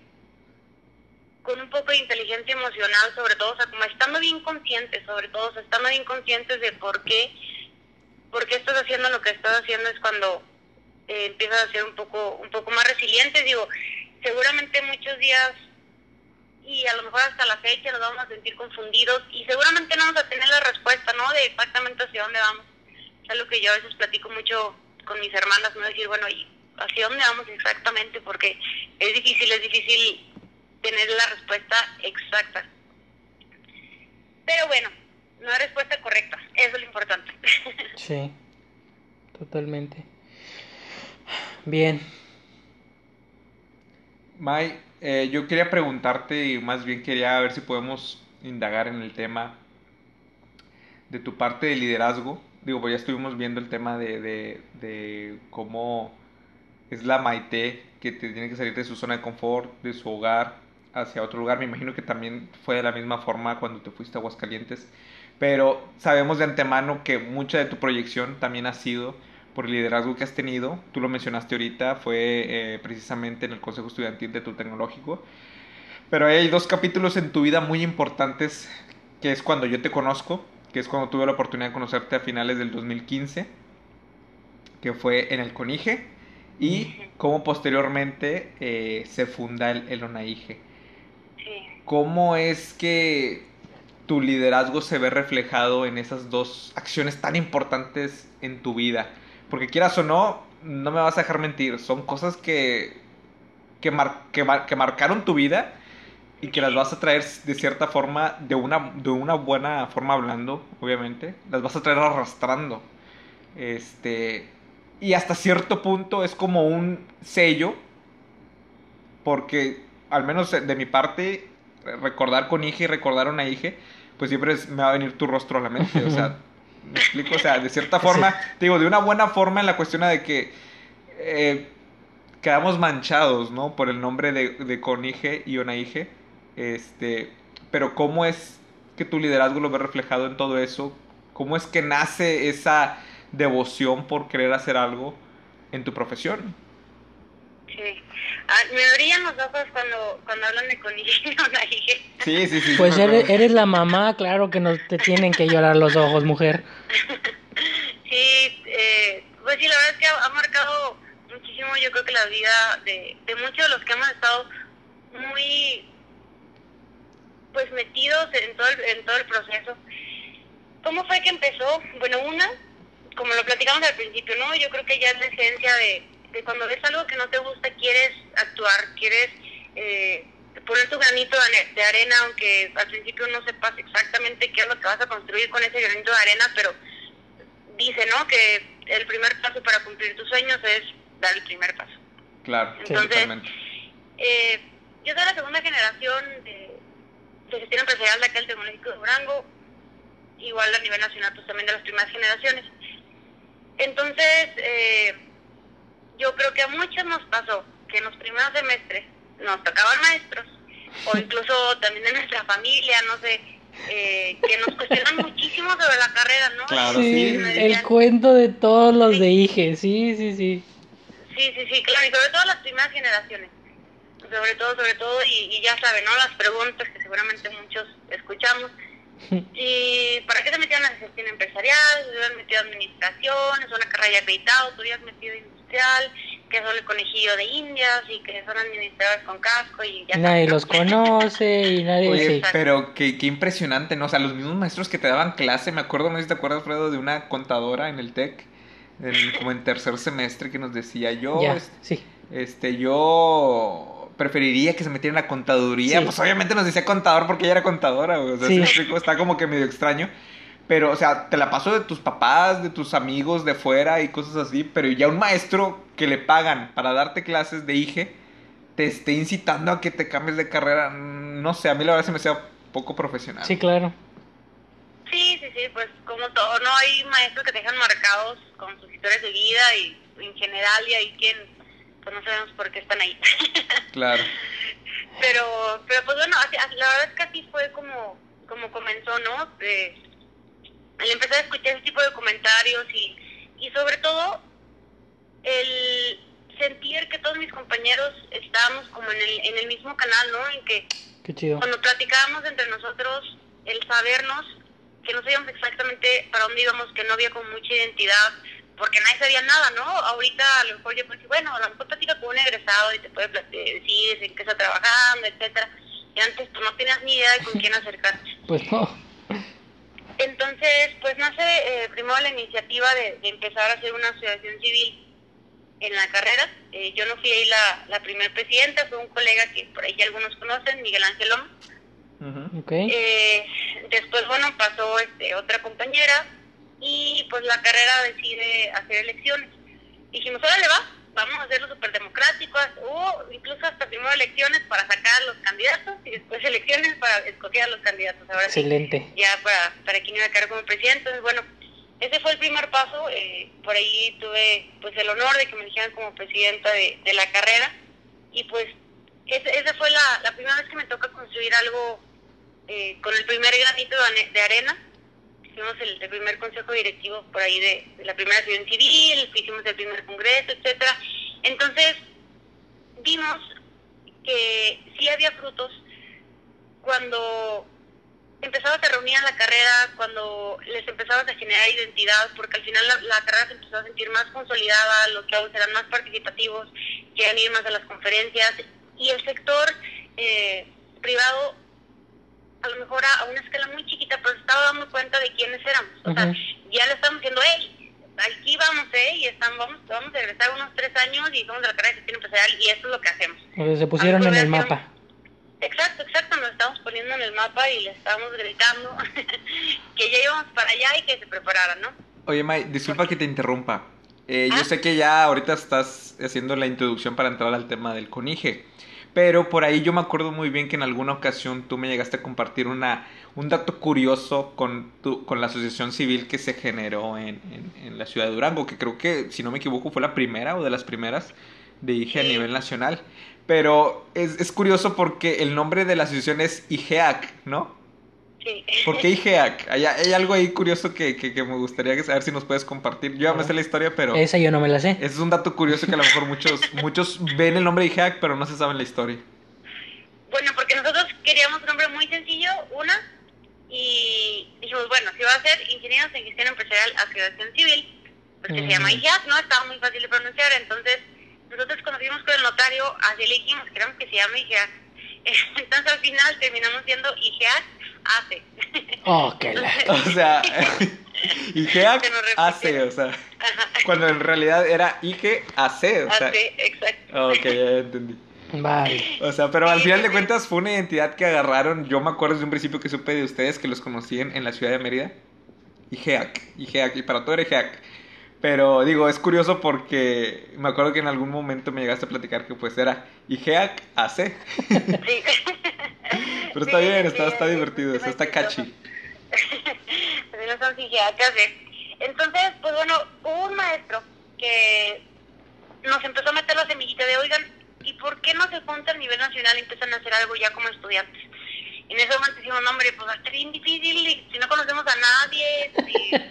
con un poco de inteligencia emocional, sobre todo, o sea, como estando bien conscientes, sobre todo, o sea, estando bien conscientes de por qué, por qué estás haciendo lo que estás haciendo es cuando eh, empiezas a ser un poco, un poco más resiliente. Digo, seguramente muchos días y a lo mejor hasta la fecha nos vamos a sentir confundidos y seguramente no vamos a tener la respuesta, ¿no? De exactamente hacia dónde vamos. Es algo que yo a veces platico mucho con mis hermanas, ¿no? Decir, bueno, ¿y hacia dónde vamos exactamente? Porque es difícil, es difícil tener la respuesta exacta. Pero bueno, no hay respuesta correcta, eso es lo importante. Sí, totalmente. Bien, May, eh, yo quería preguntarte y más bien quería ver si podemos indagar en el tema de tu parte de liderazgo. Digo, pues ya estuvimos viendo el tema de, de, cómo es la Maite que te tiene que salir de su zona de confort, de su hogar, hacia otro lugar. Me imagino que también fue de la misma forma cuando te fuiste a Aguascalientes. Pero sabemos de antemano que mucha de tu proyección también ha sido por el liderazgo que has tenido. Tú lo mencionaste ahorita, fue eh, precisamente en el Consejo Estudiantil de tu tecnológico. Pero hay dos capítulos en tu vida muy importantes, que es cuando yo te conozco, que es cuando tuve la oportunidad de conocerte a finales del 2015, que fue en el CONIGE, y cómo posteriormente eh, se funda el, el ONAIGE. ¿Cómo es que tu liderazgo se ve reflejado en esas dos acciones tan importantes en tu vida? Porque quieras o no, no me vas a dejar mentir. Son cosas que, que, que, marcaron tu vida y que las vas a traer de cierta forma, de una, de una buena forma hablando, obviamente. Las vas a traer arrastrando. Este. Y hasta cierto punto es como un sello. Porque, al menos de mi parte, recordar con hija y recordar a una hija, pues siempre me va a venir tu rostro a la mente. O sea. ¿Me explico? O sea, de cierta forma, digo, de una buena forma en la cuestión de que eh, quedamos manchados, ¿no? Por el nombre de, de Conige y Onaige. Este, pero ¿cómo es que tu liderazgo lo ve reflejado en todo eso? ¿Cómo es que nace esa devoción por querer hacer algo en tu profesión? Sí. Ah, me brillan los ojos cuando, cuando hablan de conejillo Sí, sí, sí. Pues eres, eres, la mamá, claro que no te tienen que llorar los ojos, mujer. Sí, eh, pues sí, la verdad es que ha, marcado muchísimo, yo creo que la vida de, de muchos de los que hemos estado muy pues metidos en todo el, en todo el proceso. ¿Cómo fue que empezó? Bueno, una, como lo platicamos al principio, ¿no? Yo creo que ya es la esencia de de cuando ves algo que no te gusta, quieres actuar, quieres eh, poner tu granito de arena, aunque al principio no sepas exactamente qué es lo que vas a construir con ese granito de arena, pero dice, ¿no? Que el primer paso para cumplir tus sueños es dar el primer paso. Claro, Entonces, eh, yo soy la segunda generación de, de gestión empresarial de aquel Tecnológico de Durango, igual a nivel nacional, pues también de las primeras generaciones. Entonces, eh, yo creo que a muchos nos pasó que en los primeros semestres nos tocaban maestros, o incluso también de nuestra familia, no sé, eh, que nos cuestionan muchísimo sobre la carrera, ¿no? Claro, sí, el cuento de todos los de IGE, sí, sí, sí. Sí, sí, sí, claro, y sobre todo las primeras generaciones, sobre todo, sobre todo, y, y ya saben, ¿no? Las preguntas que seguramente muchos escuchamos, ¿Y para qué te metieron en la gestión empresarial? ¿Se habían metido en administración? ¿Es una carrera ya acreditada? ¿Tú habías metido industrial? que son el conejillo de indias y que son administradores con casco y ya Nadie sabes, ¿no? los conoce y nadie... Oye, sí. pero qué, qué impresionante, ¿no? O sea, los mismos maestros que te daban clase, me acuerdo, no sé si te acuerdas, Fredo, de una contadora en el TEC, en- como en tercer semestre, que nos decía, yo, Ya, es- sí. este, yo preferiría que se metieran a contaduría. Sí. Pues obviamente nos decía contador porque ella era contadora, güey, o sea, Sí. ¿sí me explico? está como que medio extraño. Pero, o sea, te la paso de tus papás, de tus amigos de fuera y cosas así, pero ya un maestro que le pagan para darte clases de IGE te esté incitando a que te cambies de carrera, no sé, a mí la verdad se me hacía poco profesional. Sí, claro. Sí, sí, sí, pues como todo, no hay maestros que te dejan marcados con sus historias de vida y en general y hay quien, pues no sabemos por qué están ahí. Claro. pero, pero pues bueno, la verdad es que así fue como, como comenzó, ¿no? Eh, al empezar a escuchar ese tipo de comentarios y, y sobre todo el sentir que todos mis compañeros estábamos como en el, en el mismo canal, ¿no? En que Qué chido. cuando platicábamos entre nosotros, el sabernos que no sabíamos exactamente para dónde íbamos, que no había como mucha identidad, porque nadie sabía nada, ¿no? Ahorita a lo mejor yo pues bueno, a lo mejor platica con un egresado y te puede plat- eh, decir en qué está trabajando, etcétera. Y antes tú no tenías ni idea de con quién acercarte. Pues no. Entonces, pues nace eh, primero la iniciativa de, de empezar a hacer una asociación civil en la carrera. Eh, yo no fui ahí la, la primer presidenta, fue un colega que por ahí algunos conocen, Miguel Ángel Loma. Ujú. Ok. Eh, después, bueno, pasó este, otra compañera y pues la carrera decide hacer elecciones. Dijimos, órale va, vamos a hacerlo súper democrático, o incluso hasta primero elecciones para sacar a los candidatos y después elecciones para escoger a los candidatos. Ahora sí, Excelente. ya para, para quien iba a quedar como presidente. Entonces, bueno, ese fue el primer paso. eh, por ahí tuve pues el honor de que me eligieran como presidenta de, de la carrera y pues ese- esa fue la, la primera vez que me toca construir algo eh, con el primer granito de, de arena. Hicimos el, primer consejo directivo por ahí de, la primera acción civil, hicimos el primer congreso, etcétera. Entonces, vimos que sí había frutos cuando empezabas a reunir en la carrera, cuando les empezabas a generar identidad, porque al final la, la carrera se empezó a sentir más consolidada, los chavos eran más participativos, querían ir más a las conferencias, y el sector eh, privado, a lo mejor a, a una escala muy chiquita, pero se estaba dando cuenta de quiénes éramos. O sea, ya le estamos diciendo, hey, aquí vamos, eh, y estamos, vamos, vamos a regresar unos tres años y somos de la carrera de gestión empresarial, y esto es lo que hacemos. O sea, se pusieron en el mapa. Exacto, exacto, nos estamos poniendo en el mapa y le estamos gritando que ya íbamos para allá y que se prepararan, ¿no? Oye, May, disculpa que te interrumpa. Eh, yo Ah. sé que ya ahorita estás haciendo la introducción para entrar al tema del conige, pero por ahí yo me acuerdo muy bien que en alguna ocasión tú me llegaste a compartir una, un dato curioso con, tu, con la asociación civil que se generó en, en- en la ciudad de Durango, que creo que, si no me equivoco, fue la primera o de las primeras de IGE a nivel nacional. Pero es, es curioso porque el nombre de la asociación es IGEAC, ¿no? Sí. ¿Por qué IGEAC? Hay, hay algo ahí curioso que, que, que me gustaría saber si nos puedes compartir. Yo ya me sé la historia, pero Esa yo no me la sé. es un dato curioso que a lo mejor muchos, muchos ven el nombre de IGEAC, pero no se saben la historia. Bueno, porque nosotros queríamos un nombre muy sencillo, una, y dijimos, bueno, si va a ser Ingenieros en Gestión Empresarial Asociación Civil, pues que Ujú. se llama IGEAC, ¿no? Estaba muy fácil de pronunciar, entonces nosotros cuando fuimos con el notario, así le dijimos, queremos que se llame IGEAC. Entonces al final terminamos siendo IGEAC AC. Oh, qué la... O sea, repite. hace, o sea, cuando en realidad era IGAC, o sea. AC, exacto. Ok, ya entendí. Vale. O sea, pero al final de cuentas fue una identidad que agarraron. Yo me acuerdo desde un principio que supe de ustedes que los conocí en, en la ciudad de Mérida. IGEAC, IGEAC, y para todo era IGEAC. Pero digo, es curioso porque me acuerdo que en algún momento me llegaste a platicar que pues era IGEAC AC. Sí. Pero está Sí, bien, está, está es- divertido, es está, está catchy. Pues no son psiquiatras. Entonces, pues bueno, hubo un maestro que nos empezó a meter la semillita de, oigan, ¿y por qué no se juntan a nivel nacional y empiezan a hacer algo ya como estudiantes? Y en ese momento decimos, no, hombre, pues va a estar bien difícil y si no conocemos a nadie,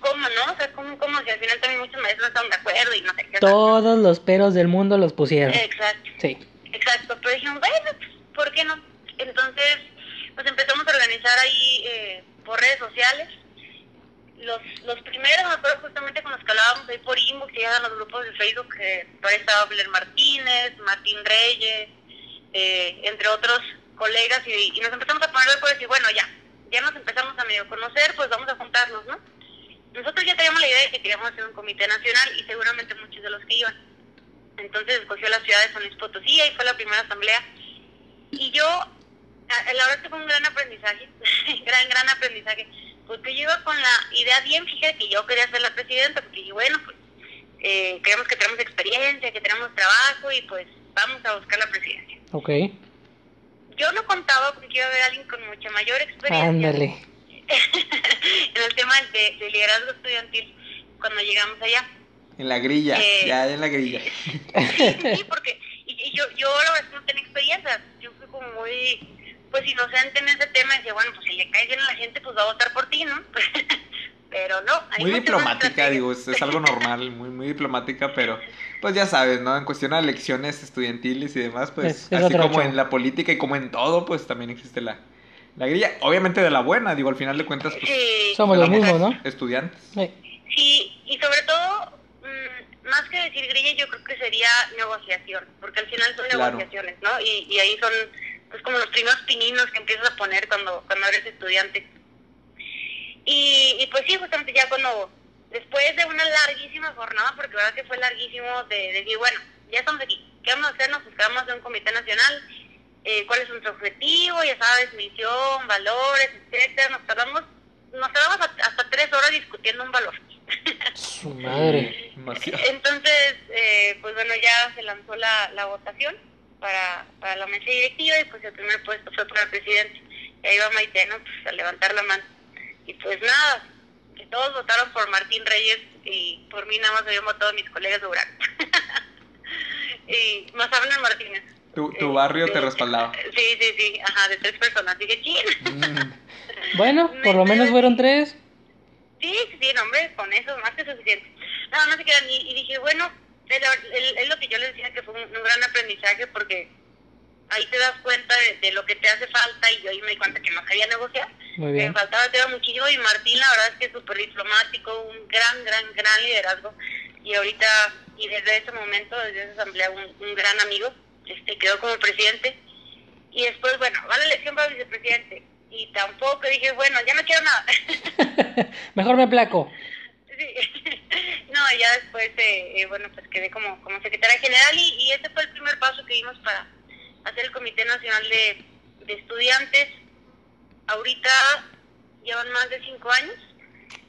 ¿cómo no? O sea, ¿cómo, cómo si al final también muchos maestros no están de acuerdo y no sé qué. Todos los peros del mundo los pusieron. Exacto. Sí. Exacto, pero dijimos, bueno, pues, ¿por qué no? Entonces, pues empezamos a organizar ahí eh, por redes sociales. Los, los primeros, me acuerdo justamente con los que hablábamos ahí por inbox se llegan los grupos de Facebook, que por ahí estaba Blair Martínez, Martín Reyes, eh, entre otros colegas, y, nos empezamos a poner de acuerdo y decir, bueno, ya, ya nos empezamos a medio conocer, pues vamos a juntarnos, ¿no? Nosotros ya teníamos la idea de que queríamos hacer un comité nacional y seguramente muchos de los que iban. Entonces escogió la ciudad de San Luis Potosí y fue la primera asamblea. Y yo, la verdad que fue un gran aprendizaje, gran, gran aprendizaje, porque yo iba con la idea bien fija de que yo quería ser la presidenta, porque yo, bueno, pues eh, creemos que tenemos experiencia, que tenemos trabajo y pues vamos a buscar la presidencia. Ok. Yo no contaba con que iba a haber alguien con mucha mayor experiencia. Ándale. en el tema de, de, liderazgo estudiantil cuando llegamos allá. En la grilla, eh, ya en la grilla. Sí, porque y, yo, yo la verdad no tenía experiencia. Yo fui como muy pues inocente en ese tema y decía, bueno, pues si le cae bien a la gente, pues va a votar por ti, ¿no? pero no. muy diplomática, digo, es, es, algo normal, muy, muy diplomática, pero pues ya sabes, ¿no? En cuestión de elecciones estudiantiles y demás, pues así como en la política y como en todo, pues también existe la, la grilla. Obviamente de la buena, digo, al final de cuentas, pues somos los mismos, ¿no? Estudiantes. Sí. y sobre todo, mm, más que decir grilla, yo creo que sería negociación, porque al final son negociaciones, ¿no? Y, y ahí son pues como los primeros pininos que empiezas a poner cuando, cuando eres estudiante. Y, y pues sí, justamente ya cuando, después de una larguísima jornada, porque verdad que fue larguísimo, de, decir, bueno, ya estamos aquí, ¿qué vamos a hacer? Nos buscamos de un comité nacional, eh, cuál es nuestro objetivo, ya sabes, misión, valores, etcétera. Nos tardamos, nos tardamos hasta tres horas discutiendo un valor. Su madre. Entonces, eh, pues bueno, ya se lanzó la, la votación para, para la mesa directiva y pues el primer puesto fue para el presidente. Y ahí va Maite, ¿no? Pues a levantar la mano. Y pues nada, que todos votaron por Martín Reyes y por mí nada más habían votado mis colegas de Urán. y más Abner Martínez. Tu, tu barrio te respaldaba. Sí, sí, sí, ajá, de tres personas. Dije, ¿quién? Mm. bueno, por lo menos fueron tres. Sí, sí, no, hombre, con eso más que suficiente. No, no se quedan. Y, y dije, bueno, es, lo que yo les decía que fue un, gran aprendizaje porque ahí te das cuenta de, lo que te hace falta y yo ahí me di cuenta que no sabía negociar. Me faltaba te muchísimo y Martín la verdad es que es súper diplomático, un gran, gran, gran liderazgo y ahorita y desde ese momento, desde esa asamblea, un, gran amigo, este quedó como presidente y después, bueno, va la elección para vicepresidente y tampoco dije, bueno, ya no quiero nada. Mejor me placo. no, ya después, eh, eh, bueno, pues quedé como, como secretaria general y, y, ese fue el primer paso que dimos para hacer el Comité Nacional de, Estudiantes. Ahorita llevan más de cinco años,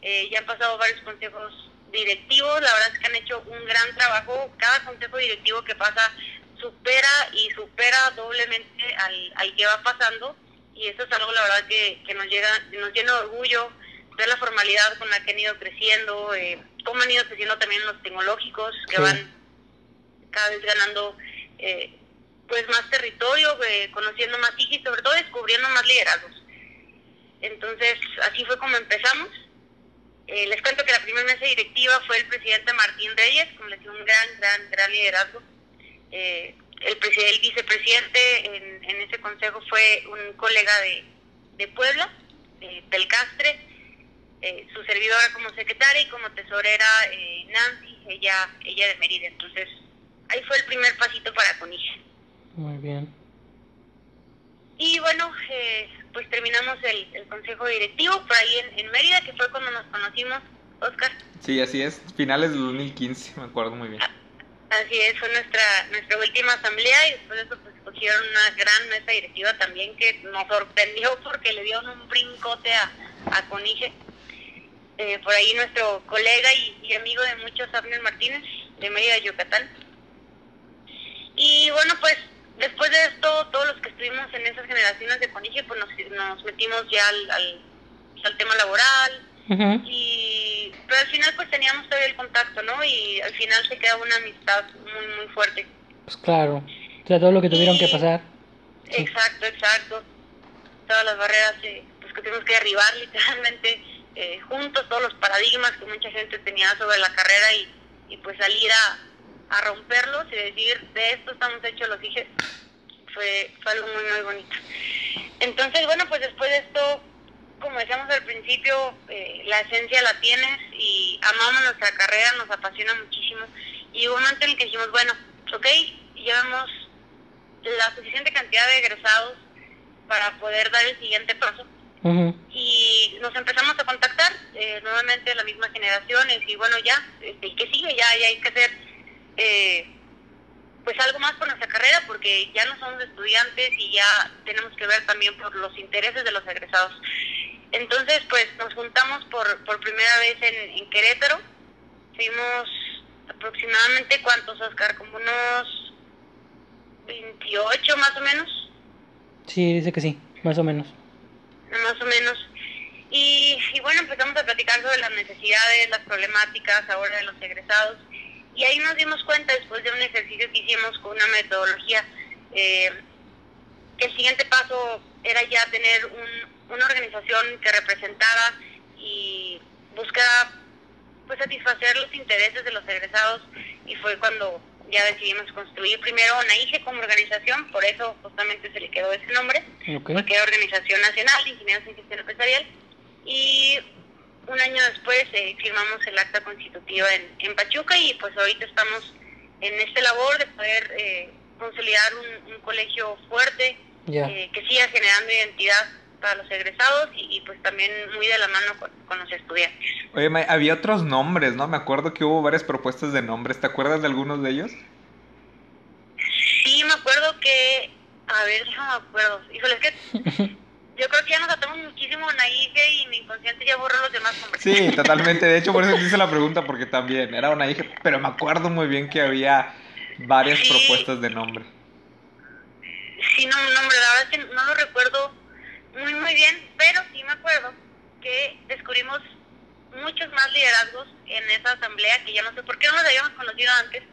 eh, ya han pasado varios consejos directivos, la verdad es que han hecho un gran trabajo, cada consejo directivo que pasa supera y supera doblemente al, al que va pasando y eso es algo la verdad que, que nos, llega, nos llena de orgullo, ver la formalidad con la que han ido creciendo, eh, cómo han ido creciendo también los tecnológicos, que van cada vez ganando eh, pues más territorio, eh, conociendo más y sobre todo descubriendo más liderazgos. Entonces, así fue como empezamos. Eh, les cuento que la primera mesa directiva fue el presidente Martín Reyes, como les digo, un gran, gran, gran liderazgo. el, el vicepresidente en, en, ese consejo fue un colega de, de Puebla, del Castre, eh, su servidora como secretaria y como tesorera eh, Nancy, ella, ella de Mérida. Entonces, ahí fue el primer pasito para Conige. Muy bien. Y bueno, eh, pues terminamos el, el, consejo directivo por ahí en, en, Mérida, que fue cuando nos conocimos, Oscar. Sí, así es, finales del 2015, me acuerdo muy bien. Así es, fue nuestra nuestra última asamblea y después de eso pues escogieron una gran mesa directiva también que nos sorprendió porque le dieron un brincote a, a Conige eh, por ahí nuestro colega y, amigo de muchos, Abner Martínez, de Mérida, Yucatán. Y bueno, pues después de esto, todos los que estuvimos en esas generaciones de Conige, pues nos, metimos ya al, al, tema laboral. y Pero al final pues teníamos todavía el contacto, ¿no? Y al final se queda una amistad muy, muy fuerte. Pues claro, o sea, todo lo que tuvieron que pasar. Exacto, exacto. Todas las barreras eh, pues que tuvimos que derribar literalmente eh, juntos todos los paradigmas que mucha gente tenía sobre la carrera y, y pues salir a, romperlos y decir, de esto estamos hechos los hijos, fue, fue algo muy, muy bonito. Entonces, bueno, pues después de esto como decíamos al principio, eh, la esencia la tienes y amamos nuestra carrera, nos apasiona muchísimo. Y hubo un momento en el que dijimos, bueno, ok, llevamos la suficiente cantidad de egresados para poder dar el siguiente paso. Y nos empezamos a contactar eh, nuevamente la misma generación y bueno, ya, este, ¿qué sigue? Ya, ya hay que hacer eh, pues algo más por nuestra carrera porque ya no somos estudiantes y ya tenemos que ver también por los intereses de los egresados. Entonces, pues nos juntamos por, por primera vez en, en Querétaro. Fuimos aproximadamente, ¿cuántos, Oscar? Como unos 28 más o menos. Sí, dice que sí, más o menos. Más o menos. Y, y bueno, empezamos a platicar sobre las necesidades, las problemáticas ahora de los egresados. Y ahí nos dimos cuenta, después de un ejercicio que hicimos con una metodología, eh, que el siguiente paso era ya tener un, una organización que representara y buscara pues satisfacer los intereses de los egresados y fue cuando ya decidimos construir primero NAIGE como organización, por eso justamente se le quedó ese nombre, porque era Organización Nacional de Ingenieros en Gestión Empresarial, y un año después eh, firmamos el acta constitutiva en, en, Pachuca y pues ahorita estamos en esta labor de poder eh, consolidar un, un, colegio fuerte eh, que siga generando identidad para los egresados y, pues también muy de la mano con, con, los estudiantes. Oye, había otros nombres, ¿no? Me acuerdo que hubo varias propuestas de nombres. ¿Te acuerdas de algunos de ellos? Sí, me acuerdo que... A ver, no me acuerdo. Híjole, es que yo creo que ya nos atamos muchísimo Onaige y mi inconsciente ya borró los demás nombres. Sí, totalmente. De hecho, por eso hice la pregunta, porque también era Onaige, pero me acuerdo muy bien que había varias Sí. propuestas de nombre. Sí, no, no, la verdad es que no lo recuerdo muy, muy bien, pero sí me acuerdo que descubrimos muchos más liderazgos en esa asamblea que ya no sé por qué no los habíamos conocido antes,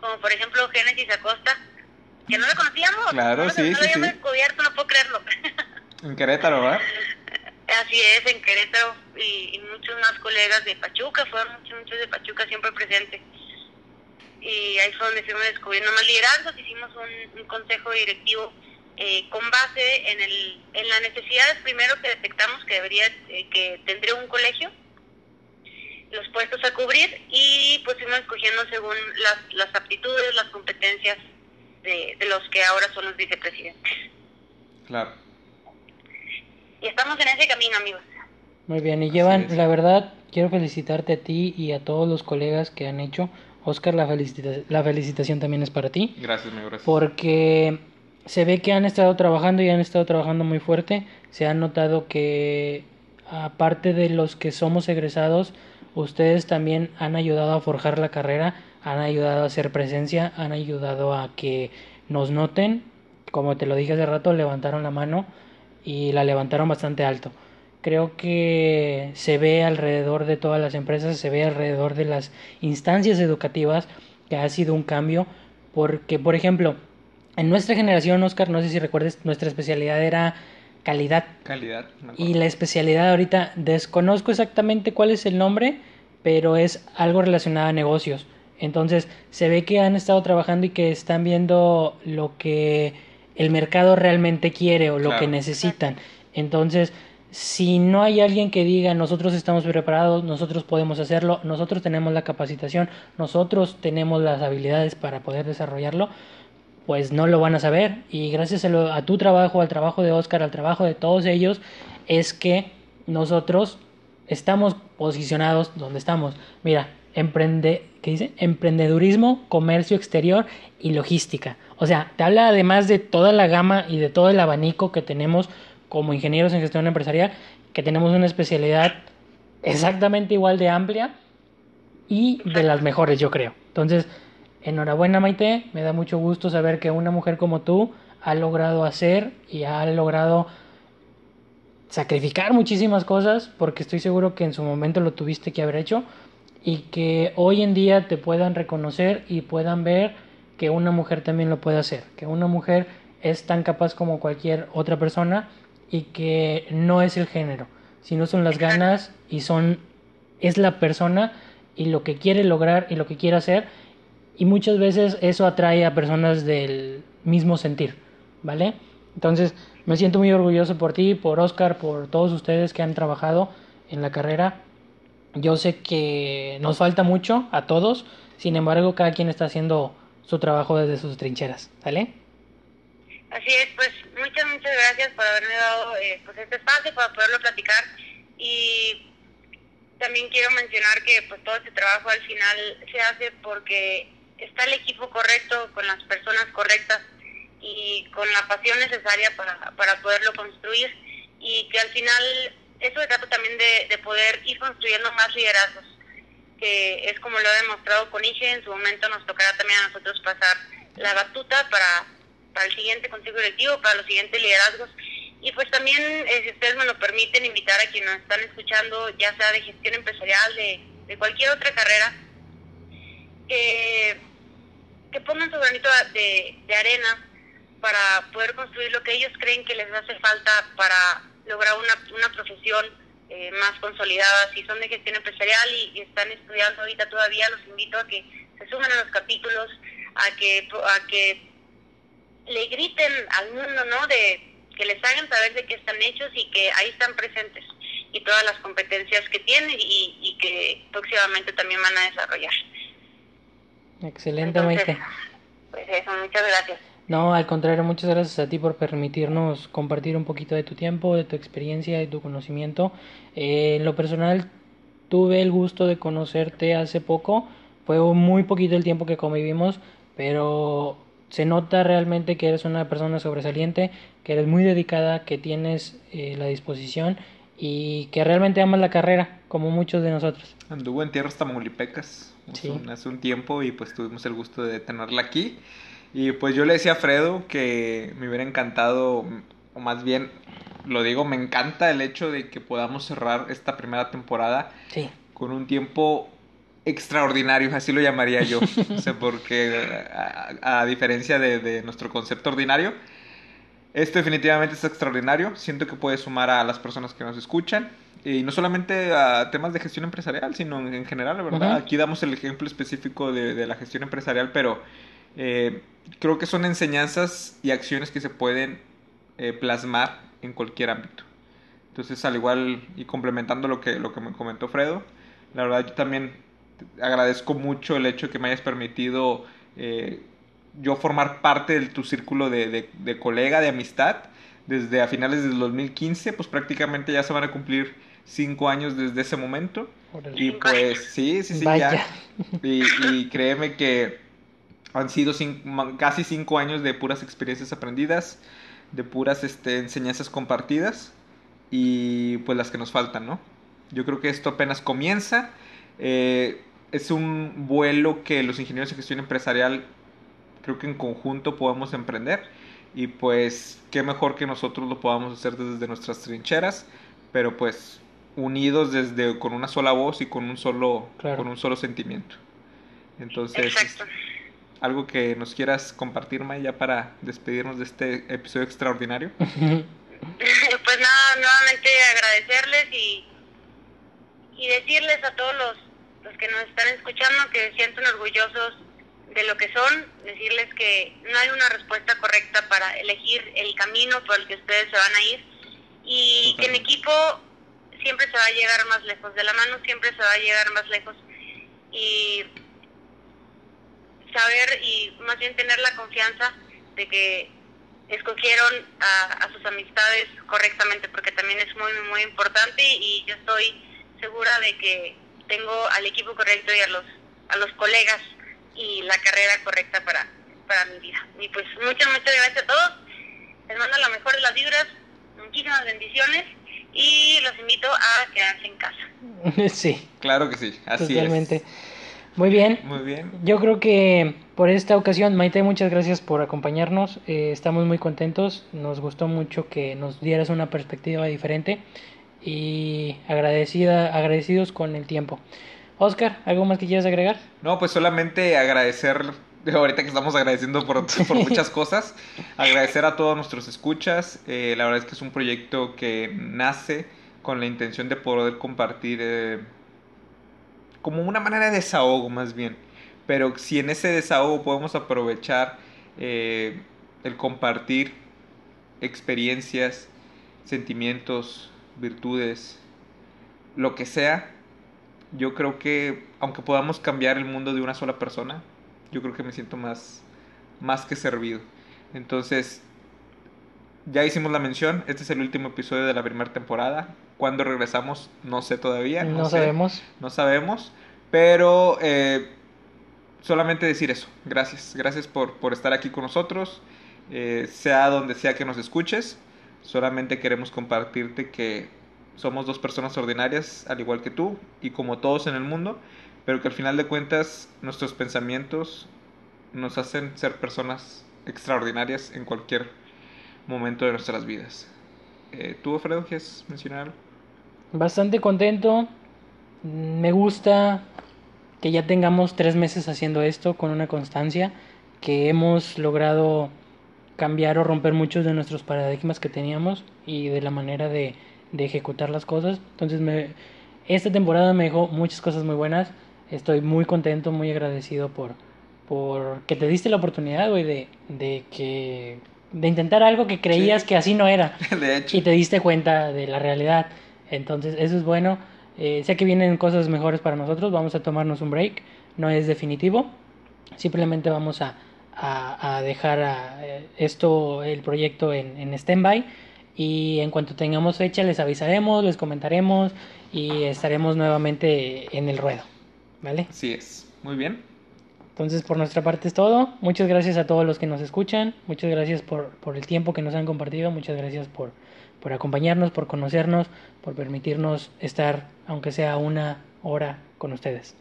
como por ejemplo Génesis Acosta, que no lo conocíamos. Claro, no, lo- sí, no lo sí, habíamos sí. descubierto, no puedo creerlo. En Querétaro, ¿verdad? Así es, en Querétaro y, y muchos más colegas de Pachuca, fueron muchos, muchos de Pachuca siempre presentes. Y ahí fue donde fuimos descubriendo más liderazgos, hicimos un, un consejo directivo eh, con base en, el, en las necesidades primero que detectamos que debería, eh, que tendría un colegio, los puestos a cubrir y pues fuimos escogiendo según las, las aptitudes, las competencias de, de los que ahora son los vicepresidentes. Claro. Y estamos en ese camino, amigos. Muy bien, y llevan, la verdad, quiero felicitarte a ti y a todos los colegas que han hecho. Oscar, la, felicita- la felicitación también es para ti, Gracias, mi gracias. porque se ve que han estado trabajando y han estado trabajando muy fuerte. Se ha notado que, aparte de los que somos egresados, ustedes también han ayudado a forjar la carrera, han ayudado a hacer presencia, han ayudado a que nos noten. Como te lo dije hace rato, levantaron la mano y la levantaron bastante alto. Creo que se ve alrededor de todas las empresas, se ve alrededor de las instancias educativas que ha sido un cambio. Porque, por ejemplo, en nuestra generación, Oscar, no sé si recuerdes, nuestra especialidad era calidad. Calidad. Y la especialidad ahorita, desconozco exactamente cuál es el nombre, pero es algo relacionado a negocios. Entonces, se ve que han estado trabajando y que están viendo lo que el mercado realmente quiere o lo Claro. que necesitan. Entonces, si no hay alguien que diga nosotros estamos preparados, nosotros podemos hacerlo, nosotros tenemos la capacitación, nosotros tenemos las habilidades para poder desarrollarlo, pues no lo van a saber. Y gracias a, tu trabajo, al trabajo de Oscar, al trabajo de todos ellos, es que nosotros estamos posicionados donde estamos. Mira, emprende, ¿qué dice? Emprendedurismo, comercio exterior y logística. O sea, te habla además de toda la gama y de todo el abanico que tenemos como ingenieros en gestión empresarial, que tenemos una especialidad exactamente igual de amplia y de las mejores, yo creo. Entonces, enhorabuena Maite, me da mucho gusto saber que una mujer como tú ha logrado hacer y ha logrado sacrificar muchísimas cosas, porque estoy seguro que en su momento lo tuviste que haber hecho, y que hoy en día te puedan reconocer y puedan ver que una mujer también lo puede hacer, que una mujer es tan capaz como cualquier otra persona y que no es el género, sino son las ganas y son es la persona y lo que quiere lograr y lo que quiere hacer y muchas veces eso atrae a personas del mismo sentir, ¿vale? Entonces, me siento muy orgulloso por ti, por Oscar, por todos ustedes que han trabajado en la carrera. Yo sé que nos falta mucho a todos, sin embargo, cada quien está haciendo su trabajo desde sus trincheras, ¿sale? Así es, pues muchas, muchas gracias por haberme dado eh, pues este espacio para poderlo platicar y también quiero mencionar que pues todo este trabajo al final se hace porque está el equipo correcto, con las personas correctas y con la pasión necesaria para, para poderlo construir y que al final eso se trata también de, de poder ir construyendo más liderazgos, que es como lo ha demostrado con IGE, en su momento nos tocará también a nosotros pasar la batuta para, para el siguiente consejo directivo, para los siguientes liderazgos. Y pues también, eh, si ustedes me lo permiten, invitar a quienes nos están escuchando, ya sea de gestión empresarial, de, de cualquier otra carrera, que, pongan su granito de, de arena para poder construir lo que ellos creen que les hace falta para lograr una, una profesión eh, más consolidada. Si son de gestión empresarial y, están estudiando ahorita todavía, los invito a que se sumen a los capítulos, a que, a que le griten al mundo, ¿no? De que les hagan saber de qué están hechos y que ahí están presentes y todas las competencias que tienen y que próximamente también van a desarrollar. Excelente, Entonces, Maite. Pues eso, muchas gracias. No, al contrario, muchas gracias a ti por permitirnos compartir un poquito de tu tiempo, de tu experiencia, de tu conocimiento. Eh, en lo personal, tuve el gusto de conocerte hace poco. Fue muy poquito el tiempo que convivimos, pero se nota realmente que eres una persona sobresaliente, que eres muy dedicada, que tienes eh, la disposición y que realmente amas la carrera, como muchos de nosotros. Anduvo en tierras tamaulipeccas sí. un, hace un tiempo y pues tuvimos el gusto de tenerla aquí. Y pues yo le decía a Fredo que me hubiera encantado, o más bien lo digo, me encanta el hecho de que podamos cerrar esta primera temporada sí. con un tiempo extraordinario, así lo llamaría yo. o sea, porque a, a diferencia de, de, nuestro concepto ordinario, esto definitivamente es extraordinario. Siento que puede sumar a las personas que nos escuchan. Y no solamente a temas de gestión empresarial, sino en, en general, ¿verdad? Uh -huh. Aquí damos el ejemplo específico de, de la gestión empresarial, pero eh, creo que son enseñanzas y acciones que se pueden eh, plasmar en cualquier ámbito. Entonces, al igual y complementando lo que, lo que me comentó Fredo, la verdad yo también agradezco mucho el hecho de que me hayas permitido eh, yo formar parte de tu círculo de, de, de, colega, de amistad, desde a finales del 2015, pues prácticamente ya se van a cumplir cinco años desde ese momento. Y pues sí, sí, sí, Vaya. ya. Y, y créeme que han sido cinco, casi cinco años de puras experiencias aprendidas, de puras este, enseñanzas compartidas y pues las que nos faltan, ¿no? Yo creo que esto apenas comienza. Eh, es un vuelo que los ingenieros de gestión empresarial creo que en conjunto podemos emprender y pues qué mejor que nosotros lo podamos hacer desde nuestras trincheras, pero pues unidos desde con una sola voz y con un solo claro. con un solo sentimiento. Entonces, Exacto algo que nos quieras compartir, Maya, para despedirnos de este episodio extraordinario. pues nada, nuevamente agradecerles y, y decirles a todos los, los que nos están escuchando que se sienten orgullosos de lo que son, decirles que no hay una respuesta correcta para elegir el camino por el que ustedes se van a ir y okay. que en equipo siempre se va a llegar más lejos, de la mano siempre se va a llegar más lejos y saber y más bien tener la confianza de que escogieron a, a, sus amistades correctamente, porque también es muy, muy importante y yo estoy segura de que tengo al equipo correcto y a los, a los colegas y la carrera correcta para, para mi vida. Y pues muchas, muchas gracias a todos. Les mando la mejor de las vibras, muchísimas bendiciones y los invito a quedarse en casa. Sí. Claro que sí, así Totalmente. es. Muy bien. Muy bien. Yo creo que por esta ocasión, Maite, muchas gracias por acompañarnos. Eh, estamos muy contentos. Nos gustó mucho que nos dieras una perspectiva diferente y agradecida, agradecidos con el tiempo. Oscar, ¿algo más que quieras agregar? No, pues solamente agradecer, ahorita que estamos agradeciendo por, por muchas cosas, agradecer a todos nuestros escuchas. Eh, la verdad es que es un proyecto que nace con la intención de poder compartir. Eh, como una manera de desahogo más bien. Pero si en ese desahogo podemos aprovechar eh, el compartir experiencias, sentimientos, virtudes, lo que sea, yo creo que aunque podamos cambiar el mundo de una sola persona, yo creo que me siento más, más que servido. Entonces, ya hicimos la mención, este es el último episodio de la primera temporada. Cuando regresamos, no sé todavía. No, sabemos. No sabemos, pero eh, solamente decir eso. Gracias, gracias por, por estar aquí con nosotros, eh, sea donde sea que nos escuches. Solamente queremos compartirte que somos dos personas ordinarias, al igual que tú, y como todos en el mundo, pero que al final de cuentas nuestros pensamientos nos hacen ser personas extraordinarias en cualquier momento de nuestras vidas. Eh, ¿Tú, Alfredo, quieres mencionar algo? Bastante contento. Me gusta que ya tengamos tres meses haciendo esto con una constancia, que hemos logrado cambiar o romper muchos de nuestros paradigmas que teníamos y de la manera de, de ejecutar las cosas. Entonces, me, esta temporada me dejó muchas cosas muy buenas. Estoy muy contento, muy agradecido por, por que te diste la oportunidad, güey, de, de que de intentar algo que creías que así no era. De hecho. Y te diste cuenta de la realidad. Entonces, eso es bueno. Eh, sé que vienen cosas mejores para nosotros. Vamos a tomarnos un break. No es definitivo. Simplemente vamos a, a, a dejar a, eh, esto, el proyecto en, en stand-by. Y en cuanto tengamos fecha, les avisaremos, les comentaremos y estaremos nuevamente en el ruedo. ¿Vale? Así es. Muy bien. Entonces, por nuestra parte es todo. Muchas gracias a todos los que nos escuchan. Muchas gracias por, por el tiempo que nos han compartido. Muchas gracias por, por acompañarnos, por conocernos, por permitirnos estar, aunque sea una hora, con ustedes.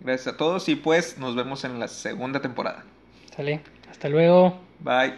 Gracias a todos y pues nos vemos en la segunda temporada. ¿Sale? Hasta luego. Bye.